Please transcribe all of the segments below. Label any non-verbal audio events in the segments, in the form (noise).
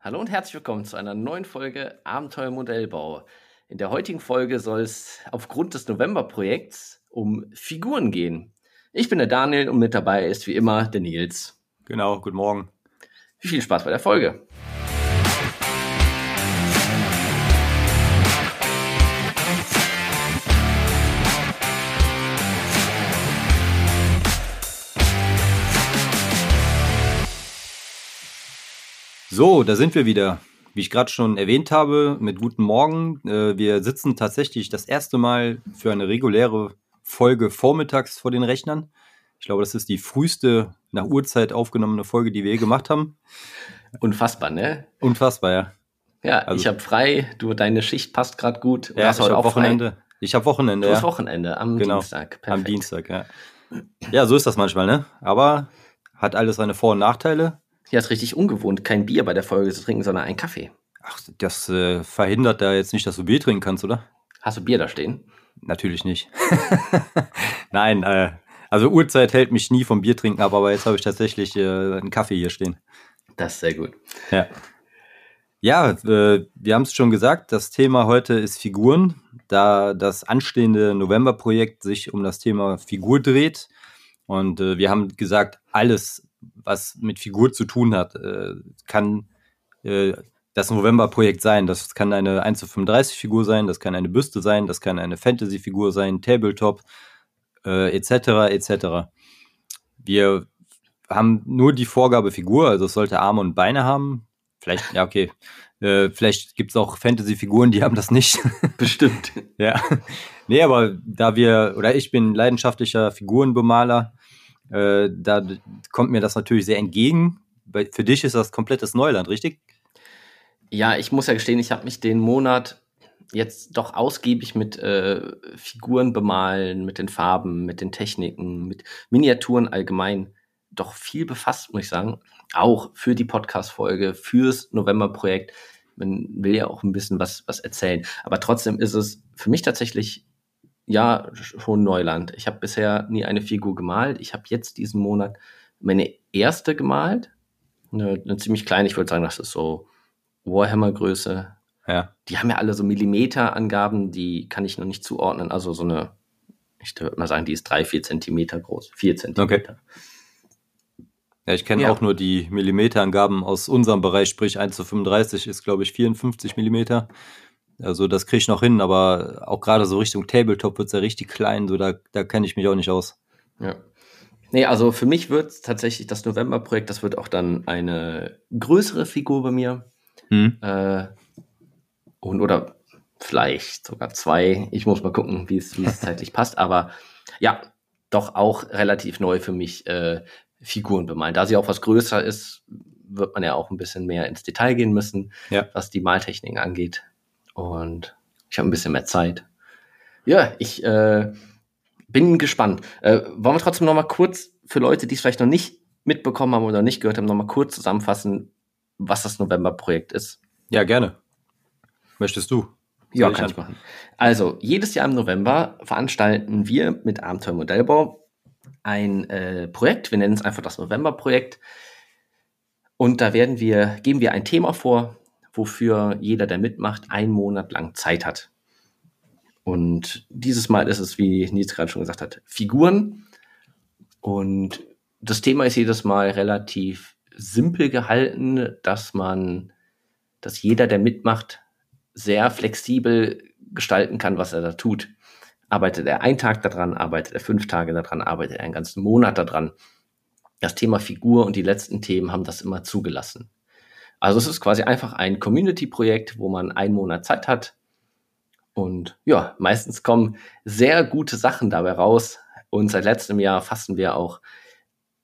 Hallo und herzlich willkommen zu einer neuen Folge Abenteuer Modellbau. In der heutigen Folge soll es aufgrund des November-Projekts um Figuren gehen. Ich bin der Daniel und mit dabei ist wie immer der Nils. Genau, guten Morgen. Viel Spaß bei der Folge. So, da sind wir wieder. Wie ich gerade schon erwähnt habe, mit guten Morgen. Äh, wir sitzen tatsächlich das erste Mal für eine reguläre Folge vormittags vor den Rechnern. Ich glaube, das ist die früheste nach Uhrzeit aufgenommene Folge, die wir je gemacht haben. Unfassbar, ne? Unfassbar, ja. Ja, also, ich habe frei. Du, deine Schicht passt gerade gut. Ja, hast ich habe Wochenende. Frei? Ich habe Wochenende. Du hast ja. Wochenende am genau. Dienstag. Perfekt. Am Dienstag, ja. Ja, so ist das manchmal, ne? Aber hat alles seine Vor- und Nachteile. Ja, ist richtig ungewohnt, kein Bier bei der Folge zu trinken, sondern einen Kaffee. Ach, das äh, verhindert da jetzt nicht, dass du Bier trinken kannst, oder? Hast du Bier da stehen? Natürlich nicht. (laughs) Nein, äh, also Uhrzeit hält mich nie vom Bier trinken ab, aber jetzt habe ich tatsächlich äh, einen Kaffee hier stehen. Das ist sehr gut. Ja. Ja, äh, wir haben es schon gesagt, das Thema heute ist Figuren, da das anstehende November-Projekt sich um das Thema Figur dreht. Und äh, wir haben gesagt, alles was mit Figur zu tun hat, äh, kann äh, das November-Projekt sein. Das kann eine 1 zu 35 Figur sein, das kann eine Büste sein, das kann eine Fantasy-Figur sein, Tabletop, äh, etc. etc. Wir haben nur die Vorgabe Figur, also es sollte Arme und Beine haben. Vielleicht, ja, okay. Äh, vielleicht gibt es auch Fantasy-Figuren, die haben das nicht. (laughs) Bestimmt. ja. Nee, aber da wir, oder ich bin leidenschaftlicher Figurenbemaler, äh, da kommt mir das natürlich sehr entgegen. Für dich ist das komplettes Neuland, richtig? Ja, ich muss ja gestehen, ich habe mich den Monat jetzt doch ausgiebig mit äh, Figuren bemalen, mit den Farben, mit den Techniken, mit Miniaturen allgemein doch viel befasst, muss ich sagen. Auch für die Podcast-Folge, fürs November-Projekt. Man will ja auch ein bisschen was, was erzählen. Aber trotzdem ist es für mich tatsächlich ja, schon Neuland. Ich habe bisher nie eine Figur gemalt. Ich habe jetzt diesen Monat meine erste gemalt. Eine, eine ziemlich kleine, ich würde sagen, das ist so Warhammer-Größe. Ja. Die haben ja alle so Millimeter-Angaben, die kann ich noch nicht zuordnen. Also so eine, ich würde mal sagen, die ist drei, vier Zentimeter groß. Vier Zentimeter. Okay. Ja, ich kenne ja. auch nur die Millimeterangaben aus unserem Bereich, sprich 1 zu 35 ist, glaube ich, 54 Millimeter. Also das kriege ich noch hin, aber auch gerade so Richtung Tabletop wird es ja richtig klein, so da, da kenne ich mich auch nicht aus. Ja. Nee, also für mich wird tatsächlich das November-Projekt, das wird auch dann eine größere Figur bei mir. Hm. Äh, und oder vielleicht sogar zwei. Ich muss mal gucken, wie es (laughs) zeitlich passt. Aber ja, doch auch relativ neu für mich äh, Figuren bemalen. Da sie auch was größer ist, wird man ja auch ein bisschen mehr ins Detail gehen müssen, ja. was die Maltechniken angeht. Und ich habe ein bisschen mehr Zeit. Ja, ich äh, bin gespannt. Äh, wollen wir trotzdem noch mal kurz für Leute, die es vielleicht noch nicht mitbekommen haben oder nicht gehört haben, noch mal kurz zusammenfassen, was das November-Projekt ist? Ja, gerne. Möchtest du? Ja, kann ich machen. Also, jedes Jahr im November veranstalten wir mit Abenteuer Modellbau ein äh, Projekt. Wir nennen es einfach das November-Projekt. Und da werden wir, geben wir ein Thema vor, wofür jeder, der mitmacht, einen Monat lang Zeit hat. Und dieses Mal ist es, wie Nils gerade schon gesagt hat, Figuren. Und das Thema ist jedes Mal relativ simpel gehalten, dass man, dass jeder, der mitmacht, sehr flexibel gestalten kann, was er da tut. Arbeitet er einen Tag daran, arbeitet er fünf Tage daran, arbeitet er einen ganzen Monat daran. Das Thema Figur und die letzten Themen haben das immer zugelassen. Also es ist quasi einfach ein Community-Projekt, wo man einen Monat Zeit hat. Und ja, meistens kommen sehr gute Sachen dabei raus. Und seit letztem Jahr fassen wir auch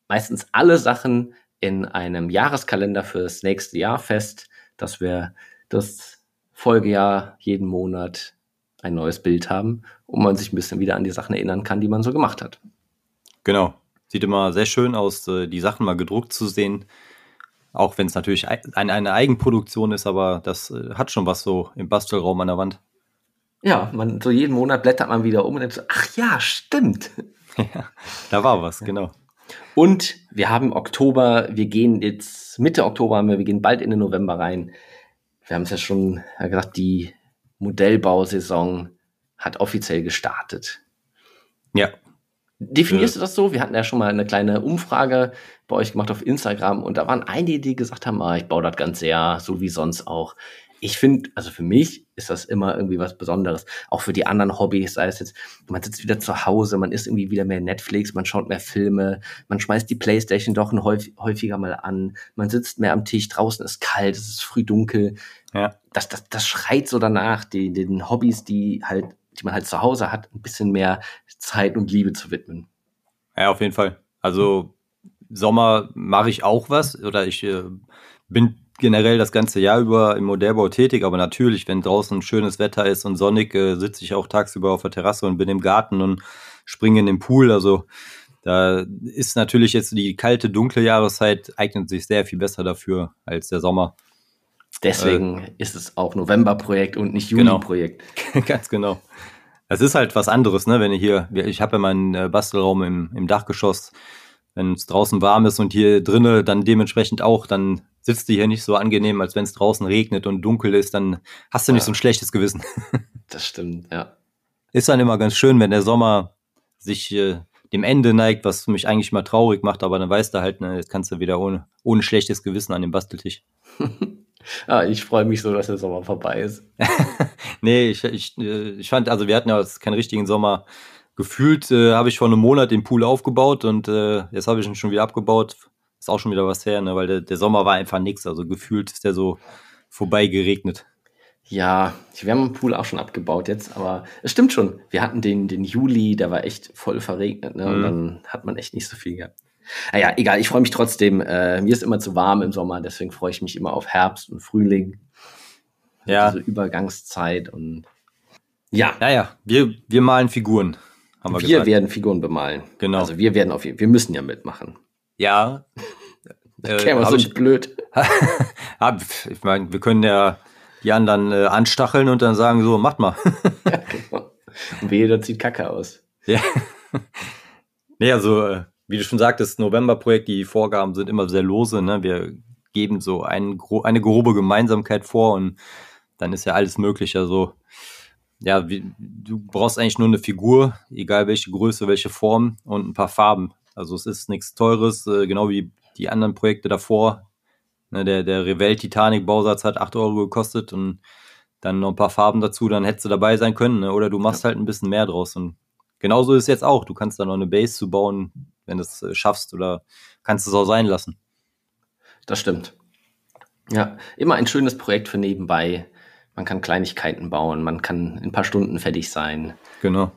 meistens alle Sachen in einem Jahreskalender für das nächste Jahr fest, dass wir das Folgejahr jeden Monat ein neues Bild haben und man sich ein bisschen wieder an die Sachen erinnern kann, die man so gemacht hat. Genau. Sieht immer sehr schön aus, äh, die Sachen mal gedruckt zu sehen. Auch wenn es natürlich eine, eine Eigenproduktion ist, aber das äh, hat schon was so im Bastelraum an der Wand. Ja, man, so jeden Monat blättert man wieder um und denkt so, ach ja, stimmt. (laughs) ja, da war was, genau. Und wir haben Oktober, wir gehen jetzt Mitte Oktober haben wir, wir gehen bald in den November rein. Wir haben es ja schon gesagt, die Modellbausaison hat offiziell gestartet. Ja. Definierst du das so? Wir hatten ja schon mal eine kleine Umfrage bei euch gemacht auf Instagram und da waren einige, die gesagt haben, ah, ich baue das ganze Jahr, so wie sonst auch ich finde, also für mich ist das immer irgendwie was Besonderes. Auch für die anderen Hobbys, sei es jetzt, man sitzt wieder zu Hause, man ist irgendwie wieder mehr Netflix, man schaut mehr Filme, man schmeißt die Playstation doch ein häufig, häufiger mal an, man sitzt mehr am Tisch, draußen ist kalt, es ist früh dunkel. Ja. Das, das, das schreit so danach, die, den Hobbys, die halt, die man halt zu Hause hat, ein bisschen mehr Zeit und Liebe zu widmen. Ja, auf jeden Fall. Also Sommer mache ich auch was oder ich äh, bin generell das ganze Jahr über im Modellbau tätig, aber natürlich, wenn draußen schönes Wetter ist und sonnig, äh, sitze ich auch tagsüber auf der Terrasse und bin im Garten und springe in den Pool. Also da ist natürlich jetzt die kalte, dunkle Jahreszeit, eignet sich sehr viel besser dafür als der Sommer. Deswegen äh, ist es auch November-Projekt und nicht Juni-Projekt. Genau. (laughs) Ganz genau. Es ist halt was anderes, ne? Wenn ich hier, ich habe ja meinen äh, Bastelraum im, im Dachgeschoss, wenn es draußen warm ist und hier drinnen dann dementsprechend auch, dann sitzt du hier nicht so angenehm, als wenn es draußen regnet und dunkel ist, dann hast du nicht so ein schlechtes Gewissen. (laughs) das stimmt, ja. Ist dann immer ganz schön, wenn der Sommer sich äh, dem Ende neigt, was mich eigentlich mal traurig macht, aber dann weißt du halt, ne, jetzt kannst du wieder ohne, ohne schlechtes Gewissen an den Basteltisch. (laughs) ah, ich freue mich so, dass der Sommer vorbei ist. (laughs) nee, ich, ich, äh, ich fand, also wir hatten ja keinen richtigen Sommer. Gefühlt äh, habe ich vor einem Monat den Pool aufgebaut und äh, jetzt habe ich ihn schon wieder abgebaut ist auch schon wieder was her, ne? weil der, der Sommer war einfach nichts. Also gefühlt ist der so vorbei geregnet. Ja, wir haben den Pool auch schon abgebaut jetzt, aber es stimmt schon. Wir hatten den, den Juli, der war echt voll verregnet, ne? Und mhm. dann hat man echt nicht so viel gehabt. Naja, egal, ich freue mich trotzdem. Äh, mir ist immer zu warm im Sommer, deswegen freue ich mich immer auf Herbst und Frühling. Ja. Diese Übergangszeit und ja. Naja, wir, wir malen Figuren. Haben wir wir gesagt. werden Figuren bemalen. Genau. Also wir werden auf wir müssen ja mitmachen. Ja. (laughs) äh, okay, so ich, blöd. (laughs) ich meine, wir können ja die anderen äh, anstacheln und dann sagen, so, macht mal. (laughs) ja, genau. Und jeder zieht Kacke aus. Ja. nee, also, äh, wie du schon sagtest, November-Projekt, die Vorgaben sind immer sehr lose. Ne? Wir geben so ein, eine grobe Gemeinsamkeit vor und dann ist ja alles möglich. Also, ja, wie, du brauchst eigentlich nur eine Figur, egal welche Größe, welche Form und ein paar Farben. Also es ist nichts Teures, äh, genau wie die anderen Projekte davor. Ne, der, der Revell Titanic Bausatz hat 8 Euro gekostet und dann noch ein paar Farben dazu, dann hättest du dabei sein können. Ne? Oder du machst ja. halt ein bisschen mehr draus. Und genauso ist es jetzt auch. Du kannst da noch eine Base zu bauen, wenn du es äh, schaffst, oder kannst es auch sein lassen. Das stimmt. Ja, immer ein schönes Projekt für nebenbei. Man kann Kleinigkeiten bauen, man kann in ein paar Stunden fertig sein. Genau.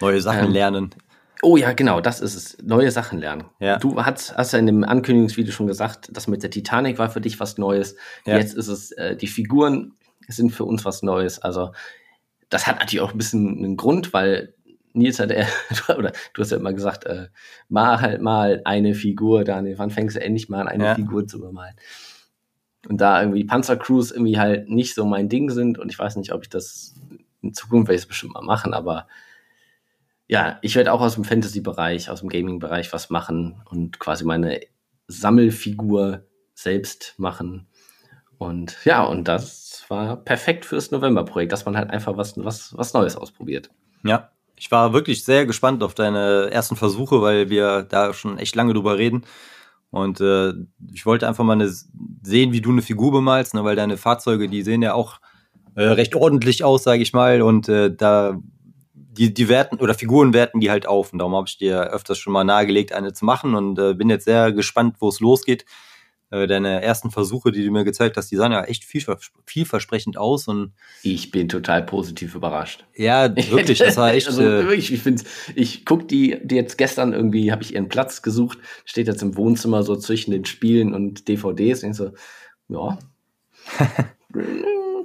Neue Sachen ähm, lernen. Oh ja, genau, das ist es. Neue Sachen lernen. Ja. Du hast, hast ja in dem Ankündigungsvideo schon gesagt, das mit der Titanic war für dich was Neues. Ja. Jetzt ist es, äh, die Figuren sind für uns was Neues. Also das hat natürlich auch ein bisschen einen Grund, weil Nils hat, er, (laughs) oder du hast ja immer gesagt, äh, mal halt mal eine Figur, Daniel, wann fängst du endlich mal an, eine ja. Figur zu bemalen? Und da irgendwie Panzercrews irgendwie halt nicht so mein Ding sind und ich weiß nicht, ob ich das in Zukunft werde ich es bestimmt mal machen, aber ja, ich werde auch aus dem Fantasy-Bereich, aus dem Gaming-Bereich was machen und quasi meine Sammelfigur selbst machen. Und ja, und das war perfekt fürs November-Projekt, dass man halt einfach was, was, was Neues ausprobiert. Ja, ich war wirklich sehr gespannt auf deine ersten Versuche, weil wir da schon echt lange drüber reden. Und äh, ich wollte einfach mal eine, sehen, wie du eine Figur bemalst, ne, weil deine Fahrzeuge, die sehen ja auch äh, recht ordentlich aus, sage ich mal. Und äh, da die, die werten oder Figuren werten die halt auf. Und darum habe ich dir öfters schon mal nahegelegt, eine zu machen und äh, bin jetzt sehr gespannt, wo es losgeht. Äh, deine ersten Versuche, die du mir gezeigt hast, die sahen ja echt viel, vielversprechend aus. Und ich bin total positiv überrascht. Ja, (laughs) wirklich, das war echt. also, äh, wirklich, ich finde, ich guck die, die jetzt gestern irgendwie, habe ich ihren Platz gesucht, steht jetzt im Wohnzimmer so zwischen den Spielen und DVDs. Und ich so, ja. (laughs)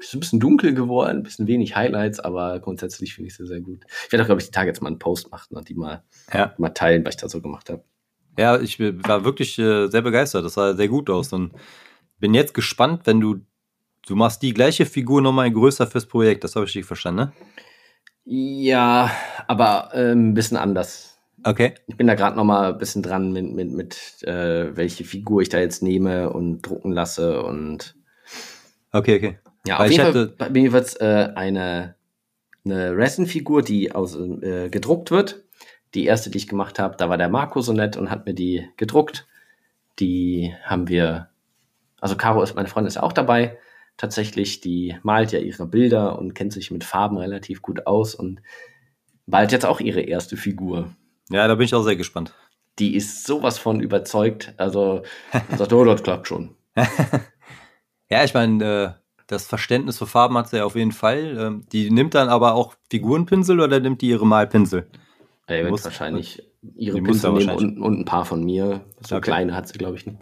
ist ein bisschen dunkel geworden, ein bisschen wenig Highlights, aber grundsätzlich finde ich sie sehr gut. Ich werde auch, glaube ich, die Tage jetzt mal einen Post machen und die mal, ja. mal teilen, was ich da so gemacht habe. Ja, ich war wirklich äh, sehr begeistert. Das sah sehr gut aus und bin jetzt gespannt, wenn du, du machst die gleiche Figur nochmal größer fürs Projekt. Das habe ich nicht verstanden, ne? Ja, aber äh, ein bisschen anders. Okay. Ich bin da gerade noch mal ein bisschen dran mit, mit, mit äh, welche Figur ich da jetzt nehme und drucken lasse und Okay, okay. ja, Weil auf ich jeden hatte- Fall bei mir wird's äh, eine eine Resin-Figur, die aus äh, gedruckt wird. Die erste, die ich gemacht habe, da war der Marco so nett und hat mir die gedruckt. Die haben wir, also Caro ist meine Freundin ist auch dabei. Tatsächlich, die malt ja ihre Bilder und kennt sich mit Farben relativ gut aus und bald jetzt auch ihre erste Figur. Ja, da bin ich auch sehr gespannt. Die ist sowas von überzeugt. Also sagt, oh, das klappt schon. (laughs) Ja, ich meine, äh, das Verständnis für Farben hat sie ja auf jeden Fall. Ähm, die nimmt dann aber auch Figurenpinsel oder nimmt die ihre Malpinsel? Er wird Muss- wahrscheinlich ihre er nehmen und, und ein paar von mir. So Okay. kleine hat sie, glaube ich, nicht.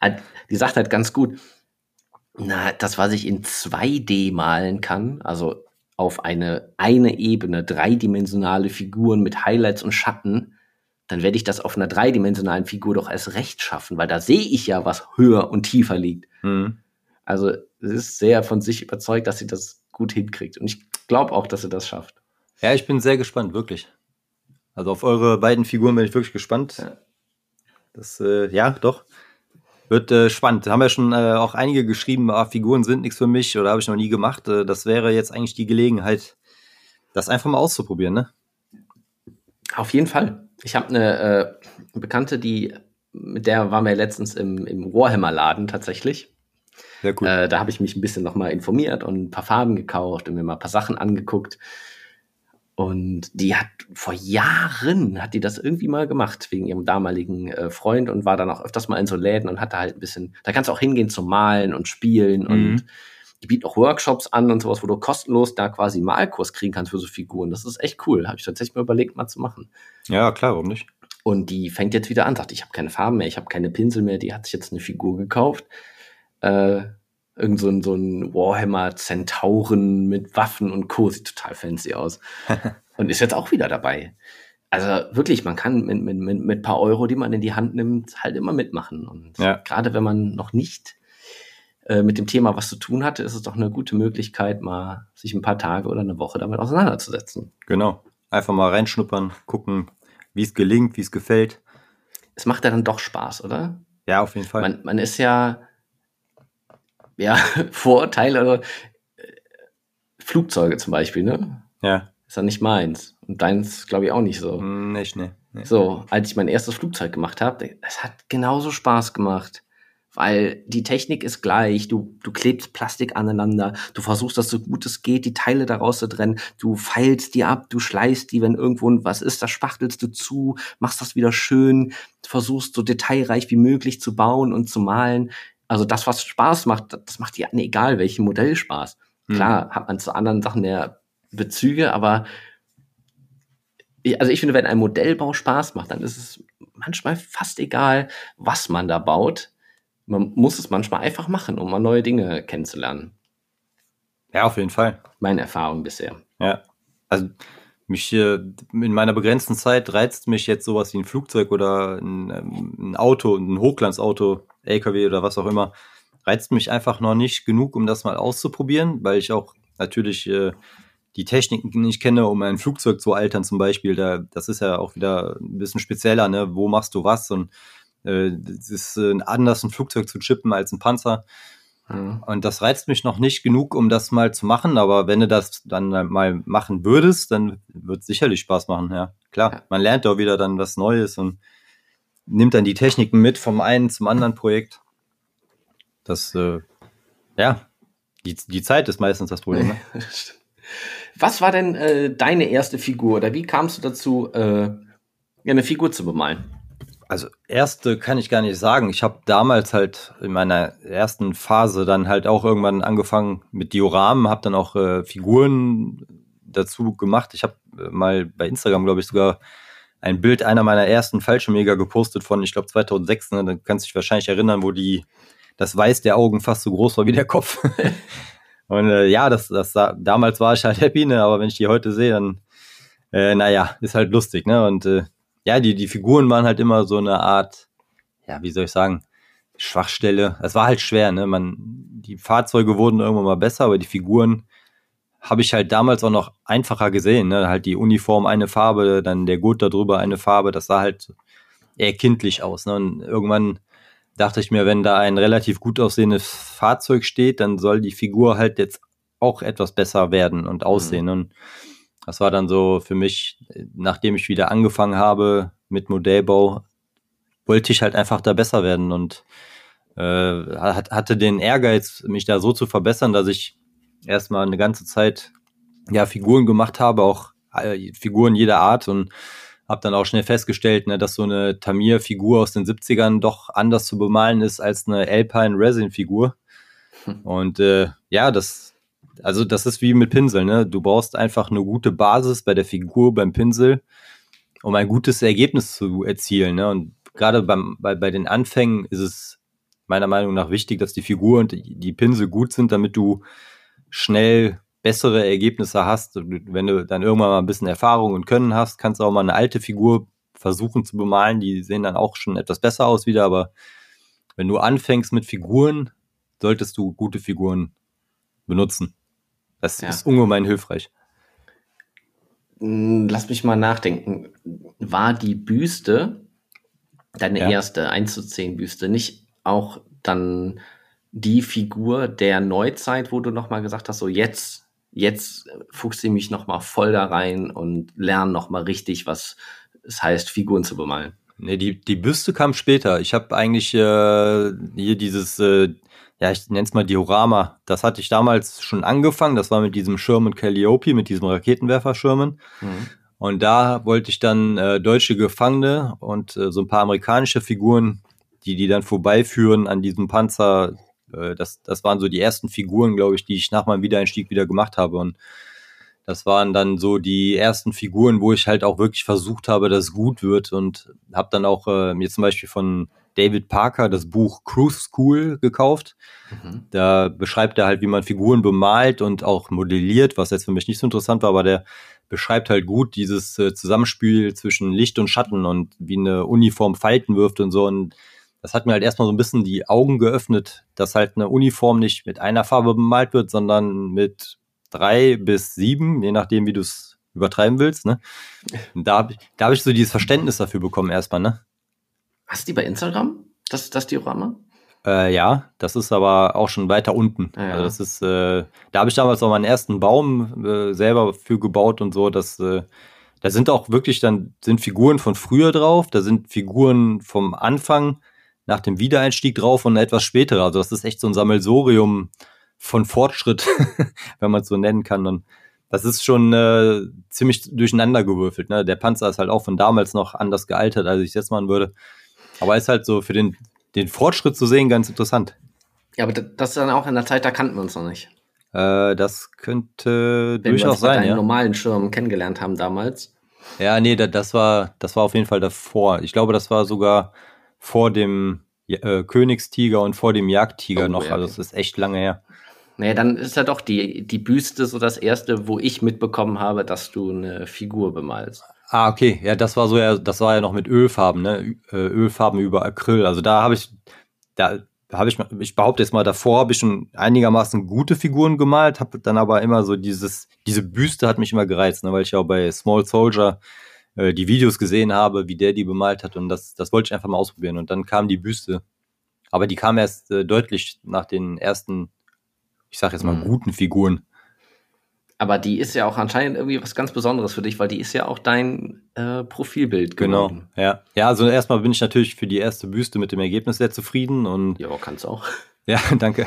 Ah, Die sagt halt ganz gut, na, das, was ich in 2D malen kann, also auf eine, eine Ebene, dreidimensionale Figuren mit Highlights und Schatten, dann werde ich das auf einer dreidimensionalen Figur doch erst recht schaffen, weil da sehe ich ja, was höher und tiefer liegt. Mhm. Also sie ist sehr von sich überzeugt, dass sie das gut hinkriegt. Und ich glaube auch, dass sie das schafft. Ja, ich bin sehr gespannt, wirklich. Also auf eure beiden Figuren bin ich wirklich gespannt. Ja. Das, äh, ja, doch. Wird äh, spannend. Haben ja schon äh, auch einige geschrieben, ah, Figuren sind nichts für mich oder habe ich noch nie gemacht. Äh, das wäre jetzt eigentlich die Gelegenheit, das einfach mal auszuprobieren, ne? Auf jeden Fall. Ich habe eine äh, Bekannte, die mit der waren wir letztens im, im Warhammer-Laden tatsächlich. Sehr cool. Äh, da habe ich mich ein bisschen nochmal informiert und ein paar Farben gekauft und mir mal ein paar Sachen angeguckt. Und die hat vor Jahren, hat die das irgendwie mal gemacht, wegen ihrem damaligen äh, Freund und war dann auch öfters mal in so Läden und hatte halt ein bisschen, da kannst du auch hingehen zum Malen und Spielen Mhm. und die bieten auch Workshops an und sowas, wo du kostenlos da quasi einen Malkurs kriegen kannst für so Figuren. Das ist echt cool. Habe ich tatsächlich mal überlegt, mal zu machen. ja, klar, warum nicht? Und die fängt jetzt wieder an, sagt, ich habe keine Farben mehr, ich habe keine Pinsel mehr, die hat sich jetzt eine Figur gekauft. Äh, irgend so ein, so ein Warhammer Zentauren mit Waffen und Co. Sieht total fancy aus. (laughs) und ist jetzt auch wieder dabei. Also wirklich, man kann mit, mit, mit, mit paar Euro, die man in die Hand nimmt, halt immer mitmachen. Und Ja. gerade wenn man noch nicht äh, mit dem Thema was zu tun hatte, ist es doch eine gute Möglichkeit, mal sich ein paar Tage oder eine Woche damit auseinanderzusetzen. Genau. Einfach mal reinschnuppern, gucken, wie es gelingt, wie es gefällt. Es macht ja dann doch Spaß, oder? Ja, auf jeden Fall. Man, man ist ja, ja, (laughs) Vorurteile, also, Flugzeuge zum Beispiel, ne? ja. Ist ja nicht meins. Und deins, glaube ich, auch nicht so. Hm, Nicht, ne. Nee. So, als ich mein erstes Flugzeug gemacht habe, es hat genauso Spaß gemacht. Weil die Technik ist gleich, du, du klebst Plastik aneinander, du versuchst, dass so gut es geht, die Teile daraus zu trennen, du feilst die ab, du schleißt die, wenn irgendwo was ist, das spachtelst du zu, machst das wieder schön, versuchst so detailreich wie möglich zu bauen und zu malen. Also das, was Spaß macht, das macht dir egal, welchem Modell Spaß. Hm. Klar, hat man zu anderen Sachen mehr Bezüge, aber ich- also ich finde, wenn ein Modellbau Spaß macht, dann ist es manchmal fast egal, was man da baut. Man muss es manchmal einfach machen, um mal neue Dinge kennenzulernen. Ja, auf jeden Fall. Meine Erfahrung bisher. Ja. Also mich äh, in meiner begrenzten Zeit reizt mich jetzt sowas wie ein Flugzeug oder ein, ähm, ein Auto, ein Hochglanzauto, LKW oder was auch immer, reizt mich einfach noch nicht genug, um das mal auszuprobieren, weil ich auch natürlich äh, die Techniken nicht kenne, um ein Flugzeug zu altern zum Beispiel. Da, das ist ja auch wieder ein bisschen spezieller, ne? Wo machst du was? Und äh, es ist äh, anders, ein Flugzeug zu chippen als ein Panzer. Ja. Und das reizt mich noch nicht genug, um das mal zu machen. Aber wenn du das dann mal machen würdest, dann wird es sicherlich Spaß machen. Ja, klar. Ja. Man lernt doch wieder dann was Neues und nimmt dann die Techniken mit vom einen zum anderen Projekt. Das, äh, ja, die, die Zeit ist meistens das Problem. Ne? (laughs) Was war denn äh, deine erste Figur oder wie kamst du dazu, äh, eine Figur zu bemalen? Also erste kann ich gar nicht sagen. Ich habe damals halt in meiner ersten Phase dann halt auch irgendwann angefangen mit Dioramen, habe dann auch äh, Figuren dazu gemacht. Ich habe äh, mal bei Instagram, glaube ich, sogar ein Bild einer meiner ersten Fallschirmjäger gepostet von, ich glaube, 2006. Ne? Da kannst du dich wahrscheinlich erinnern, wo die das Weiß der Augen fast so groß war wie der Kopf. (laughs) Und äh, ja, das, das damals war ich halt happy, ne? aber wenn ich die heute sehe, dann, äh, naja, ist halt lustig, ne? Und äh, ja, die, die Figuren waren halt immer so eine Art, ja, wie soll ich sagen, Schwachstelle. Es war halt schwer, ne? Man, die Fahrzeuge wurden irgendwann mal besser, aber die Figuren habe ich halt damals auch noch einfacher gesehen. Ne? Halt die Uniform eine Farbe, dann der Gurt darüber eine Farbe. Das sah halt eher kindlich aus. Ne? Und irgendwann dachte ich mir, wenn da ein relativ gut aussehendes Fahrzeug steht, dann soll die Figur halt jetzt auch etwas besser werden und aussehen. Mhm. Und das war dann so für mich, nachdem ich wieder angefangen habe mit Modellbau, wollte ich halt einfach da besser werden und äh, hatte den Ehrgeiz, mich da so zu verbessern, dass ich erstmal eine ganze Zeit ja Figuren gemacht habe, auch äh, Figuren jeder Art und habe dann auch schnell festgestellt, ne, dass so eine Tamir-Figur aus den 70ern doch anders zu bemalen ist als eine Alpine Resin-Figur. Hm. Und äh, ja, das, also das ist wie mit Pinsel, ne? Du brauchst einfach eine gute Basis bei der Figur, beim Pinsel, um ein gutes Ergebnis zu erzielen. Ne? Und gerade beim, bei, bei den Anfängen ist es meiner Meinung nach wichtig, dass die Figur und die Pinsel gut sind, damit du schnell bessere Ergebnisse hast. Wenn du dann irgendwann mal ein bisschen Erfahrung und Können hast, kannst du auch mal eine alte Figur versuchen zu bemalen. Die sehen dann auch schon etwas besser aus wieder, aber wenn du anfängst mit Figuren, solltest du gute Figuren benutzen. Das ja. ist ungemein hilfreich. Hm, lass mich mal nachdenken. War die Büste, deine ja. erste 1 zu 10 Büste, nicht auch dann die Figur der Neuzeit, wo du nochmal gesagt hast, so jetzt, jetzt fuchse ich mich nochmal voll da rein und lerne nochmal richtig, was es heißt, Figuren zu bemalen? Nee, die, die Büste kam später. Ich habe eigentlich äh, hier dieses, äh, ja, ich nenne es mal Diorama. Das hatte ich damals schon angefangen. Das war mit diesem Sherman Calliope, mit diesem Raketenwerfer-Sherman. Mhm. Und da wollte ich dann äh, deutsche Gefangene und äh, so ein paar amerikanische Figuren, die die dann vorbeiführen an diesem Panzer äh, das, das waren so die ersten Figuren, glaube ich, die ich nach meinem Wiedereinstieg wieder gemacht habe. Und das waren dann so die ersten Figuren, wo ich halt auch wirklich versucht habe, dass es gut wird und habe dann auch äh, mir zum Beispiel von David Parker das Buch Cruise School gekauft. Mhm. Da beschreibt er halt, wie man Figuren bemalt und auch modelliert, was jetzt für mich nicht so interessant war, aber der beschreibt halt gut dieses äh, Zusammenspiel zwischen Licht und Schatten und wie eine Uniform Falten wirft und so. Und das hat mir halt erstmal so ein bisschen die Augen geöffnet, dass halt eine Uniform nicht mit einer Farbe bemalt wird, sondern mit drei bis sieben, je nachdem, wie du es übertreiben willst. Ne? Und da habe ich, da hab ich so dieses Verständnis dafür bekommen erstmal. Ne? Hast du die bei Instagram, das, das Diorama? Äh, ja, das ist aber auch schon weiter unten. Ja, Also das ist, äh, da habe ich damals auch meinen ersten Baum äh, selber für gebaut und so. Das, äh, da sind auch wirklich dann sind Figuren von früher drauf, da sind Figuren vom Anfang nach dem Wiedereinstieg drauf und etwas später. Also das ist echt so ein Sammelsorium von Fortschritt, (laughs) wenn man es so nennen kann. Und das ist schon äh, ziemlich durcheinander gewürfelt. Ne? Der Panzer ist halt auch von damals noch anders gealtert, als ich es jetzt machen würde. Aber ist halt so für den, den Fortschritt zu sehen ganz interessant. Ja, aber das ist dann auch in der Zeit, da kannten wir uns noch nicht. Äh, das könnte Wenn durchaus wir uns sein. ja. normalen Schirm kennengelernt haben damals. Ja, nee, das war, das war auf jeden Fall davor. Ich glaube, das war sogar vor dem äh, Königstiger und vor dem Jagdtiger oh, noch. Ja, also es ist echt lange her. Naja, dann ist ja doch die, die Büste so das erste, wo ich mitbekommen habe, dass du eine Figur bemalst. Ah, okay. Ja, das war so ja, das war ja noch mit Ölfarben, ne? Äh, Ölfarben über Acryl. Also da habe ich, da habe ich, ich behaupte jetzt mal, davor habe ich schon einigermaßen gute Figuren gemalt, habe dann aber immer so dieses, diese Büste hat mich immer gereizt, ne? weil ich ja auch bei Small Soldier äh, die Videos gesehen habe, wie der die bemalt hat und das, das wollte ich einfach mal ausprobieren. Und dann kam die Büste. Aber die kam erst äh, deutlich nach den ersten, ich sag jetzt mal, mhm. guten Figuren. Aber die ist ja auch anscheinend irgendwie was ganz Besonderes für dich, weil die ist ja auch dein äh, Profilbild genau, geworden. Genau, ja. Ja, also erstmal bin ich natürlich für die erste Büste mit dem Ergebnis sehr zufrieden und. Ja, kannst auch. (laughs) Ja, danke.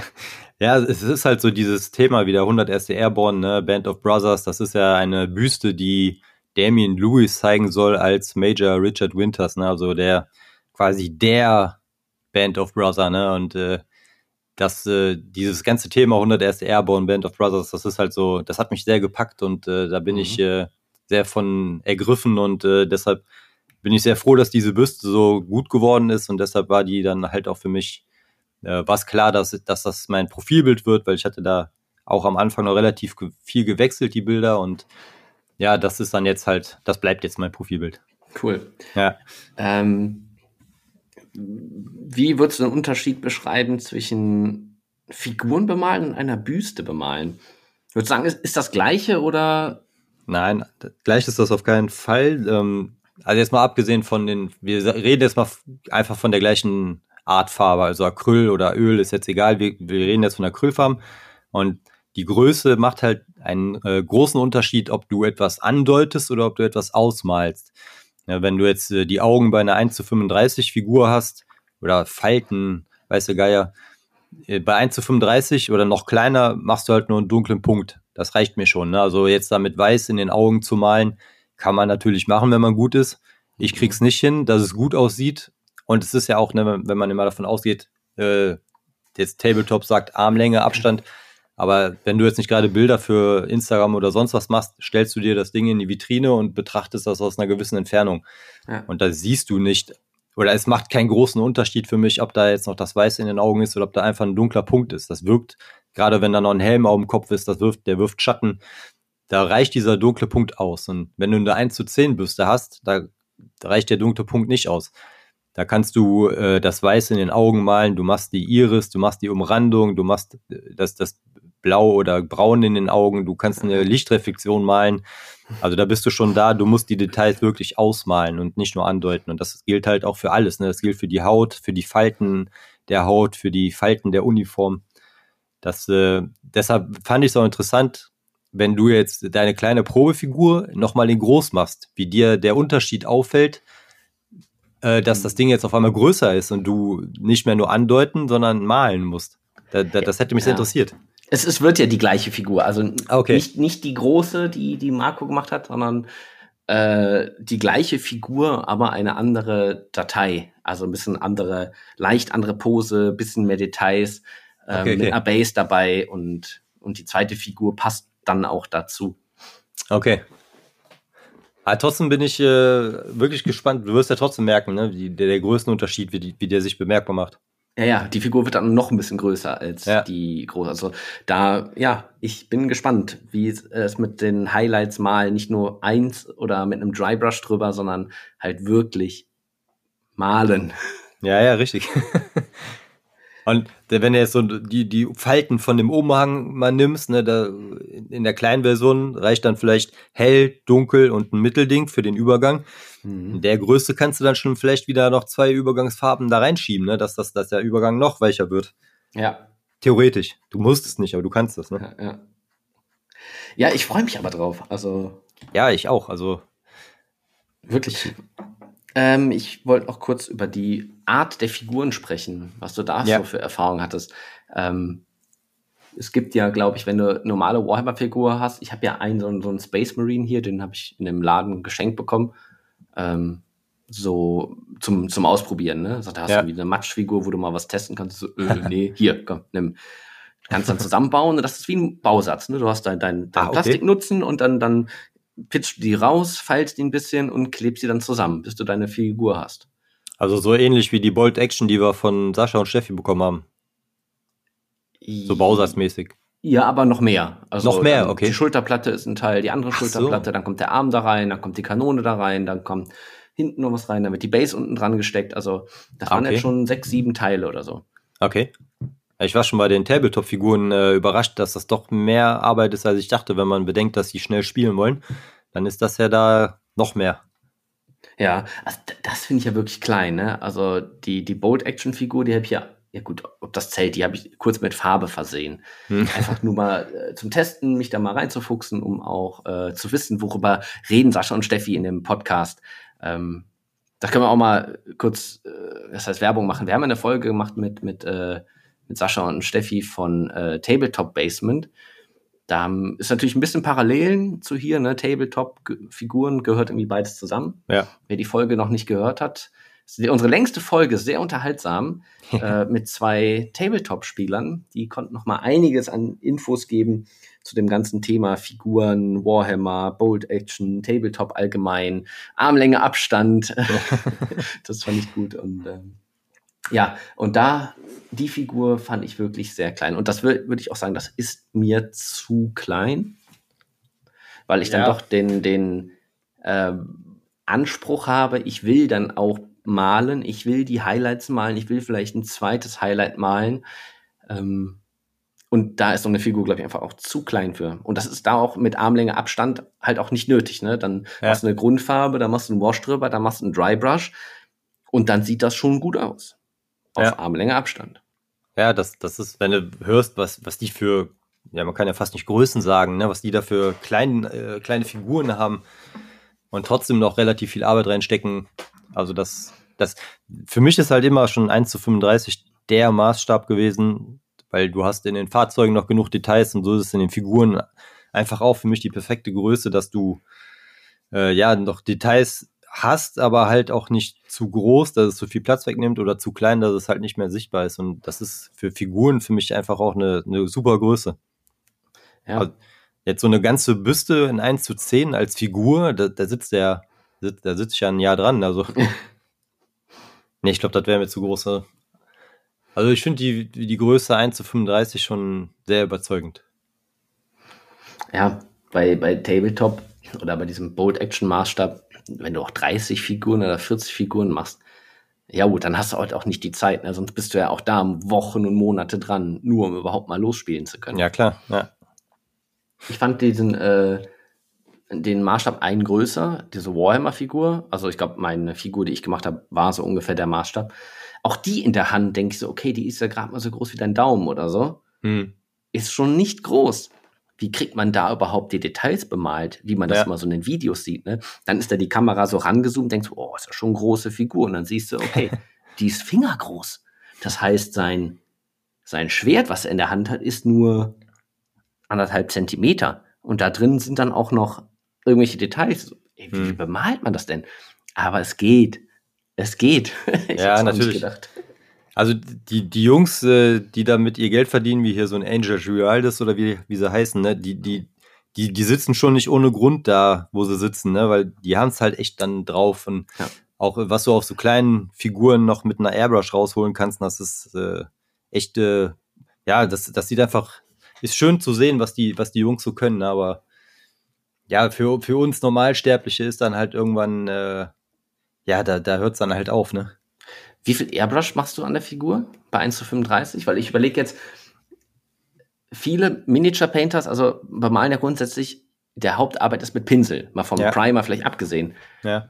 Ja, es ist halt so dieses Thema wieder 100 erste Airborne, ne? Band of Brothers. Das ist ja eine Büste, die Damien Lewis zeigen soll als Major Richard Winters, ne? also der quasi der Band of Brothers, ne? Und äh, das, äh, dieses ganze Thema 101. Airborne Band of Brothers, das ist halt so, das hat mich sehr gepackt und äh, da bin mhm. ich äh, sehr von ergriffen und äh, deshalb bin ich sehr froh, dass diese Büste so gut geworden ist und deshalb war die dann halt auch für mich, äh, war es klar, dass, dass das mein Profilbild wird, weil ich hatte da auch am Anfang noch relativ viel gewechselt, die Bilder und ja, das ist dann jetzt halt, das bleibt jetzt mein Profilbild. Cool. Ja. Ähm, wie würdest du den Unterschied beschreiben zwischen Figuren bemalen und einer Büste bemalen? Würdest du sagen, ist, ist das gleiche oder? Nein, gleich ist das auf keinen Fall. Ähm, also jetzt mal abgesehen von den, wir reden jetzt mal einfach von der gleichen Art Farbe, also Acryl oder Öl ist jetzt egal, wir, wir reden jetzt von Acrylfarben und die Größe macht halt einen äh, großen Unterschied, ob du etwas andeutest oder ob du etwas ausmalst. Ja, wenn du jetzt äh, die Augen bei einer 1 zu 35 Figur hast oder Falten, weiße Geier, äh, bei 1 zu 35 oder noch kleiner machst du halt nur einen dunklen Punkt. Das reicht mir schon. Ne? Also jetzt damit weiß in den Augen zu malen, kann man natürlich machen, wenn man gut ist. Ich krieg's nicht hin, dass es gut aussieht. Und es ist ja auch, ne, wenn man immer davon ausgeht, äh, jetzt Tabletop sagt Armlänge, Abstand. Aber wenn du jetzt nicht gerade Bilder für Instagram oder sonst was machst, stellst du dir das Ding in die Vitrine und betrachtest das aus einer gewissen Entfernung. Ja. Und da siehst du nicht, oder es macht keinen großen Unterschied für mich, ob da jetzt noch das Weiß in den Augen ist oder ob da einfach ein dunkler Punkt ist. Das wirkt, gerade wenn da noch ein Helm auf dem Kopf ist, das wirft, der wirft Schatten. Da reicht dieser dunkle Punkt aus. Und wenn du eine 1 zu 10 Büste hast, da, reicht der dunkle Punkt nicht aus. Da kannst du äh, das Weiß in den Augen malen, du machst die Iris, du machst die Umrandung, du machst äh, das, das Blau oder Braun in den Augen, du kannst eine Lichtreflexion malen. Also da bist du schon da, du musst die Details wirklich ausmalen und nicht nur andeuten. Und das gilt halt auch für alles. Ne? Das gilt für die Haut, für die Falten der Haut, für die Falten der Uniform. Das, äh, deshalb fand ich es auch interessant, wenn du jetzt deine kleine Probefigur nochmal in groß machst, wie dir der Unterschied auffällt, äh, dass das Ding jetzt auf einmal größer ist und du nicht mehr nur andeuten, sondern malen musst. Da, da, das hätte mich ja. sehr interessiert. Es, es wird ja die gleiche Figur. Also okay. nicht, nicht die große, die, die Marco gemacht hat, sondern äh, die gleiche Figur, aber eine andere Datei. Also ein bisschen andere, leicht andere Pose, bisschen mehr Details, ähm, okay, okay. mit einer Base dabei und, und die zweite Figur passt dann auch dazu. Okay. Aber trotzdem bin ich äh, wirklich gespannt. Du wirst ja trotzdem merken, ne, wie der, der größte Unterschied, wie, die, wie der sich bemerkbar macht. Ja, ja, die Figur wird dann noch ein bisschen größer als ja. die große. Also da, ja, ich bin gespannt, wie es mit den Highlights mal nicht nur eins oder mit einem Drybrush drüber, sondern halt wirklich malen. Ja, ja, richtig. (laughs) Und wenn du jetzt so die, die Falten von dem Umhang mal nimmst, ne, da, in der kleinen Version reicht dann vielleicht hell, dunkel und ein Mittelding für den Übergang. Mhm. In der Größe kannst du dann schon vielleicht wieder noch zwei Übergangsfarben da reinschieben, ne, dass, das, dass der Übergang noch weicher wird. Ja. Theoretisch. Du musst es nicht, aber du kannst es, ne? Ja, ja. ja ich freue mich aber drauf. Also. Ja, ich auch. Also. Wirklich. Ähm, ich wollte noch kurz über die Art der Figuren sprechen, was du da ja. so für Erfahrungen hattest. Ähm, es gibt ja, glaube ich, wenn du normale Warhammer-Figur hast, ich habe ja einen so, so einen Space Marine hier, den habe ich in einem Laden geschenkt bekommen. Ähm, so zum, zum Ausprobieren, ne? Also, da hast ja. du irgendwie eine Matschfigur, wo du mal was testen kannst. So, äh, nee, hier, komm, nimm. Du kannst dann zusammenbauen und das ist wie ein Bausatz, ne? Du hast dein, dein, dein ah, okay. Plastiknutzen und dann, dann pitchst du die raus, feilst die ein bisschen und klebst sie dann zusammen, bis du deine Figur hast. Also so ähnlich wie die Bolt Action, die wir von Sascha und Steffi bekommen haben. So bausatzmäßig. Ja, aber noch mehr. Also, noch mehr, okay. Die Schulterplatte ist ein Teil, die andere Ach Schulterplatte, so. dann kommt der Arm da rein, dann kommt die Kanone da rein, dann kommt hinten noch was rein, dann wird die Base unten dran gesteckt. Also das okay. waren jetzt schon sechs, sieben Teile oder so. Okay. Ich war schon bei den Tabletop-Figuren äh, überrascht, dass das doch mehr Arbeit ist, als ich dachte, wenn man bedenkt, dass sie schnell spielen wollen. Dann ist das ja da noch mehr. Ja, also das finde ich ja wirklich klein, ne? Also die, die Bolt-Action-Figur, die habe ich ja, ja gut, ob das zählt, die habe ich kurz mit Farbe versehen. Hm. Einfach nur mal äh, zum Testen, mich da mal reinzufuchsen, um auch äh, zu wissen, worüber reden Sascha und Steffi in dem Podcast. Ähm, da können wir auch mal kurz, äh, das heißt Werbung machen. Wir haben eine Folge gemacht mit, mit äh, mit Sascha und Steffi von äh, Tabletop Basement. Da ist natürlich ein bisschen Parallelen zu hier, ne? Tabletop-Figuren gehört irgendwie beides zusammen. Ja. Wer die Folge noch nicht gehört hat, unsere längste Folge, sehr unterhaltsam, äh, mit zwei Tabletop-Spielern. Die konnten noch mal einiges an Infos geben zu dem ganzen Thema Figuren, Warhammer, Bold Action, Tabletop allgemein, Armlänge, Abstand. (laughs) das fand ich gut. Und ähm, ja, und da, die Figur fand ich wirklich sehr klein. Und das würde würd ich auch sagen, das ist mir zu klein, weil ich ja. dann doch den, den äh, Anspruch habe, ich will dann auch malen, ich will die Highlights malen, ich will vielleicht ein zweites Highlight malen. Ähm, Und da ist so eine Figur, glaube ich, einfach auch zu klein für. Und das ist da auch mit Armlänge Abstand halt auch nicht nötig. Ne? Dann ja. machst du eine Grundfarbe, dann machst du einen Wash drüber, dann machst du einen Dry Brush und dann sieht das schon gut aus. Auf ja. Armlänge Abstand. Ja, das, das ist, wenn du hörst, was, was die für, ja, man kann ja fast nicht Größen sagen, ne, was die da für klein, äh, kleine Figuren haben und trotzdem noch relativ viel Arbeit reinstecken. Also das, das, für mich ist halt immer schon 1 zu 35 der Maßstab gewesen, weil du hast in den Fahrzeugen noch genug Details und so ist es in den Figuren einfach auch für mich die perfekte Größe, dass du äh, ja noch Details hast, aber halt auch nicht zu groß, dass es zu viel Platz wegnimmt oder zu klein, dass es halt nicht mehr sichtbar ist. Und das ist für Figuren für mich einfach auch eine, eine super Größe. Ja. Also jetzt so eine ganze Büste in 1 zu 10 als Figur, da, da sitzt der, da sitze ich ja ein Jahr dran. Also, (laughs) nee, ich glaube, das wäre mir zu große also ich finde die, die Größe 1 zu 35 schon sehr überzeugend. Ja, bei, bei Tabletop oder bei diesem Bold-Action-Maßstab, wenn du auch 30 Figuren oder 40 Figuren machst, ja gut, dann hast du halt auch nicht die Zeit, ne? sonst bist du ja auch da Wochen und Monate dran, nur um überhaupt mal losspielen zu können. Ja, klar, ja. Ich fand diesen, äh, den Maßstab ein größer, diese Warhammer-Figur, also ich glaube, meine Figur, die ich gemacht habe, war so ungefähr der Maßstab auch die in der Hand denke ich so, okay, die ist ja gerade mal so groß wie dein Daumen oder so. Hm. Ist schon nicht groß. Wie kriegt man da überhaupt die Details bemalt, wie man das ja. immer so in den Videos sieht, ne? Dann ist da die Kamera so rangezoomt, denkst du, oh, ist ja schon eine große Figur. Und dann siehst du, okay, (laughs) die ist fingergroß. Das heißt, sein, sein Schwert, was er in der Hand hat, ist nur anderthalb Zentimeter. Und da drin sind dann auch noch irgendwelche Details. Ey, wie hm. bemalt man das denn? Aber es geht. Es geht. (laughs) ja, natürlich. Also die, die Jungs, äh, die damit ihr Geld verdienen, wie hier so ein Angel Giraldes oder wie, wie sie heißen, ne, die, die, die, die sitzen schon nicht ohne Grund da, wo sie sitzen, ne, weil die haben es halt echt dann drauf. Und ja. auch was du auf so kleinen Figuren noch mit einer Airbrush rausholen kannst, das ist äh, echt, äh, ja, das, das sieht einfach, ist schön zu sehen, was die, was die Jungs so können, aber ja, für, für uns Normalsterbliche ist dann halt irgendwann, äh, ja, da, da hört es dann halt auf, ne? Wie viel Airbrush machst du an der Figur bei 1 zu 35? Weil ich überlege jetzt, viele Miniature Painters, also bemalen ja grundsätzlich, der Hauptarbeit ist mit Pinsel, mal vom ja. Primer vielleicht abgesehen. Ja.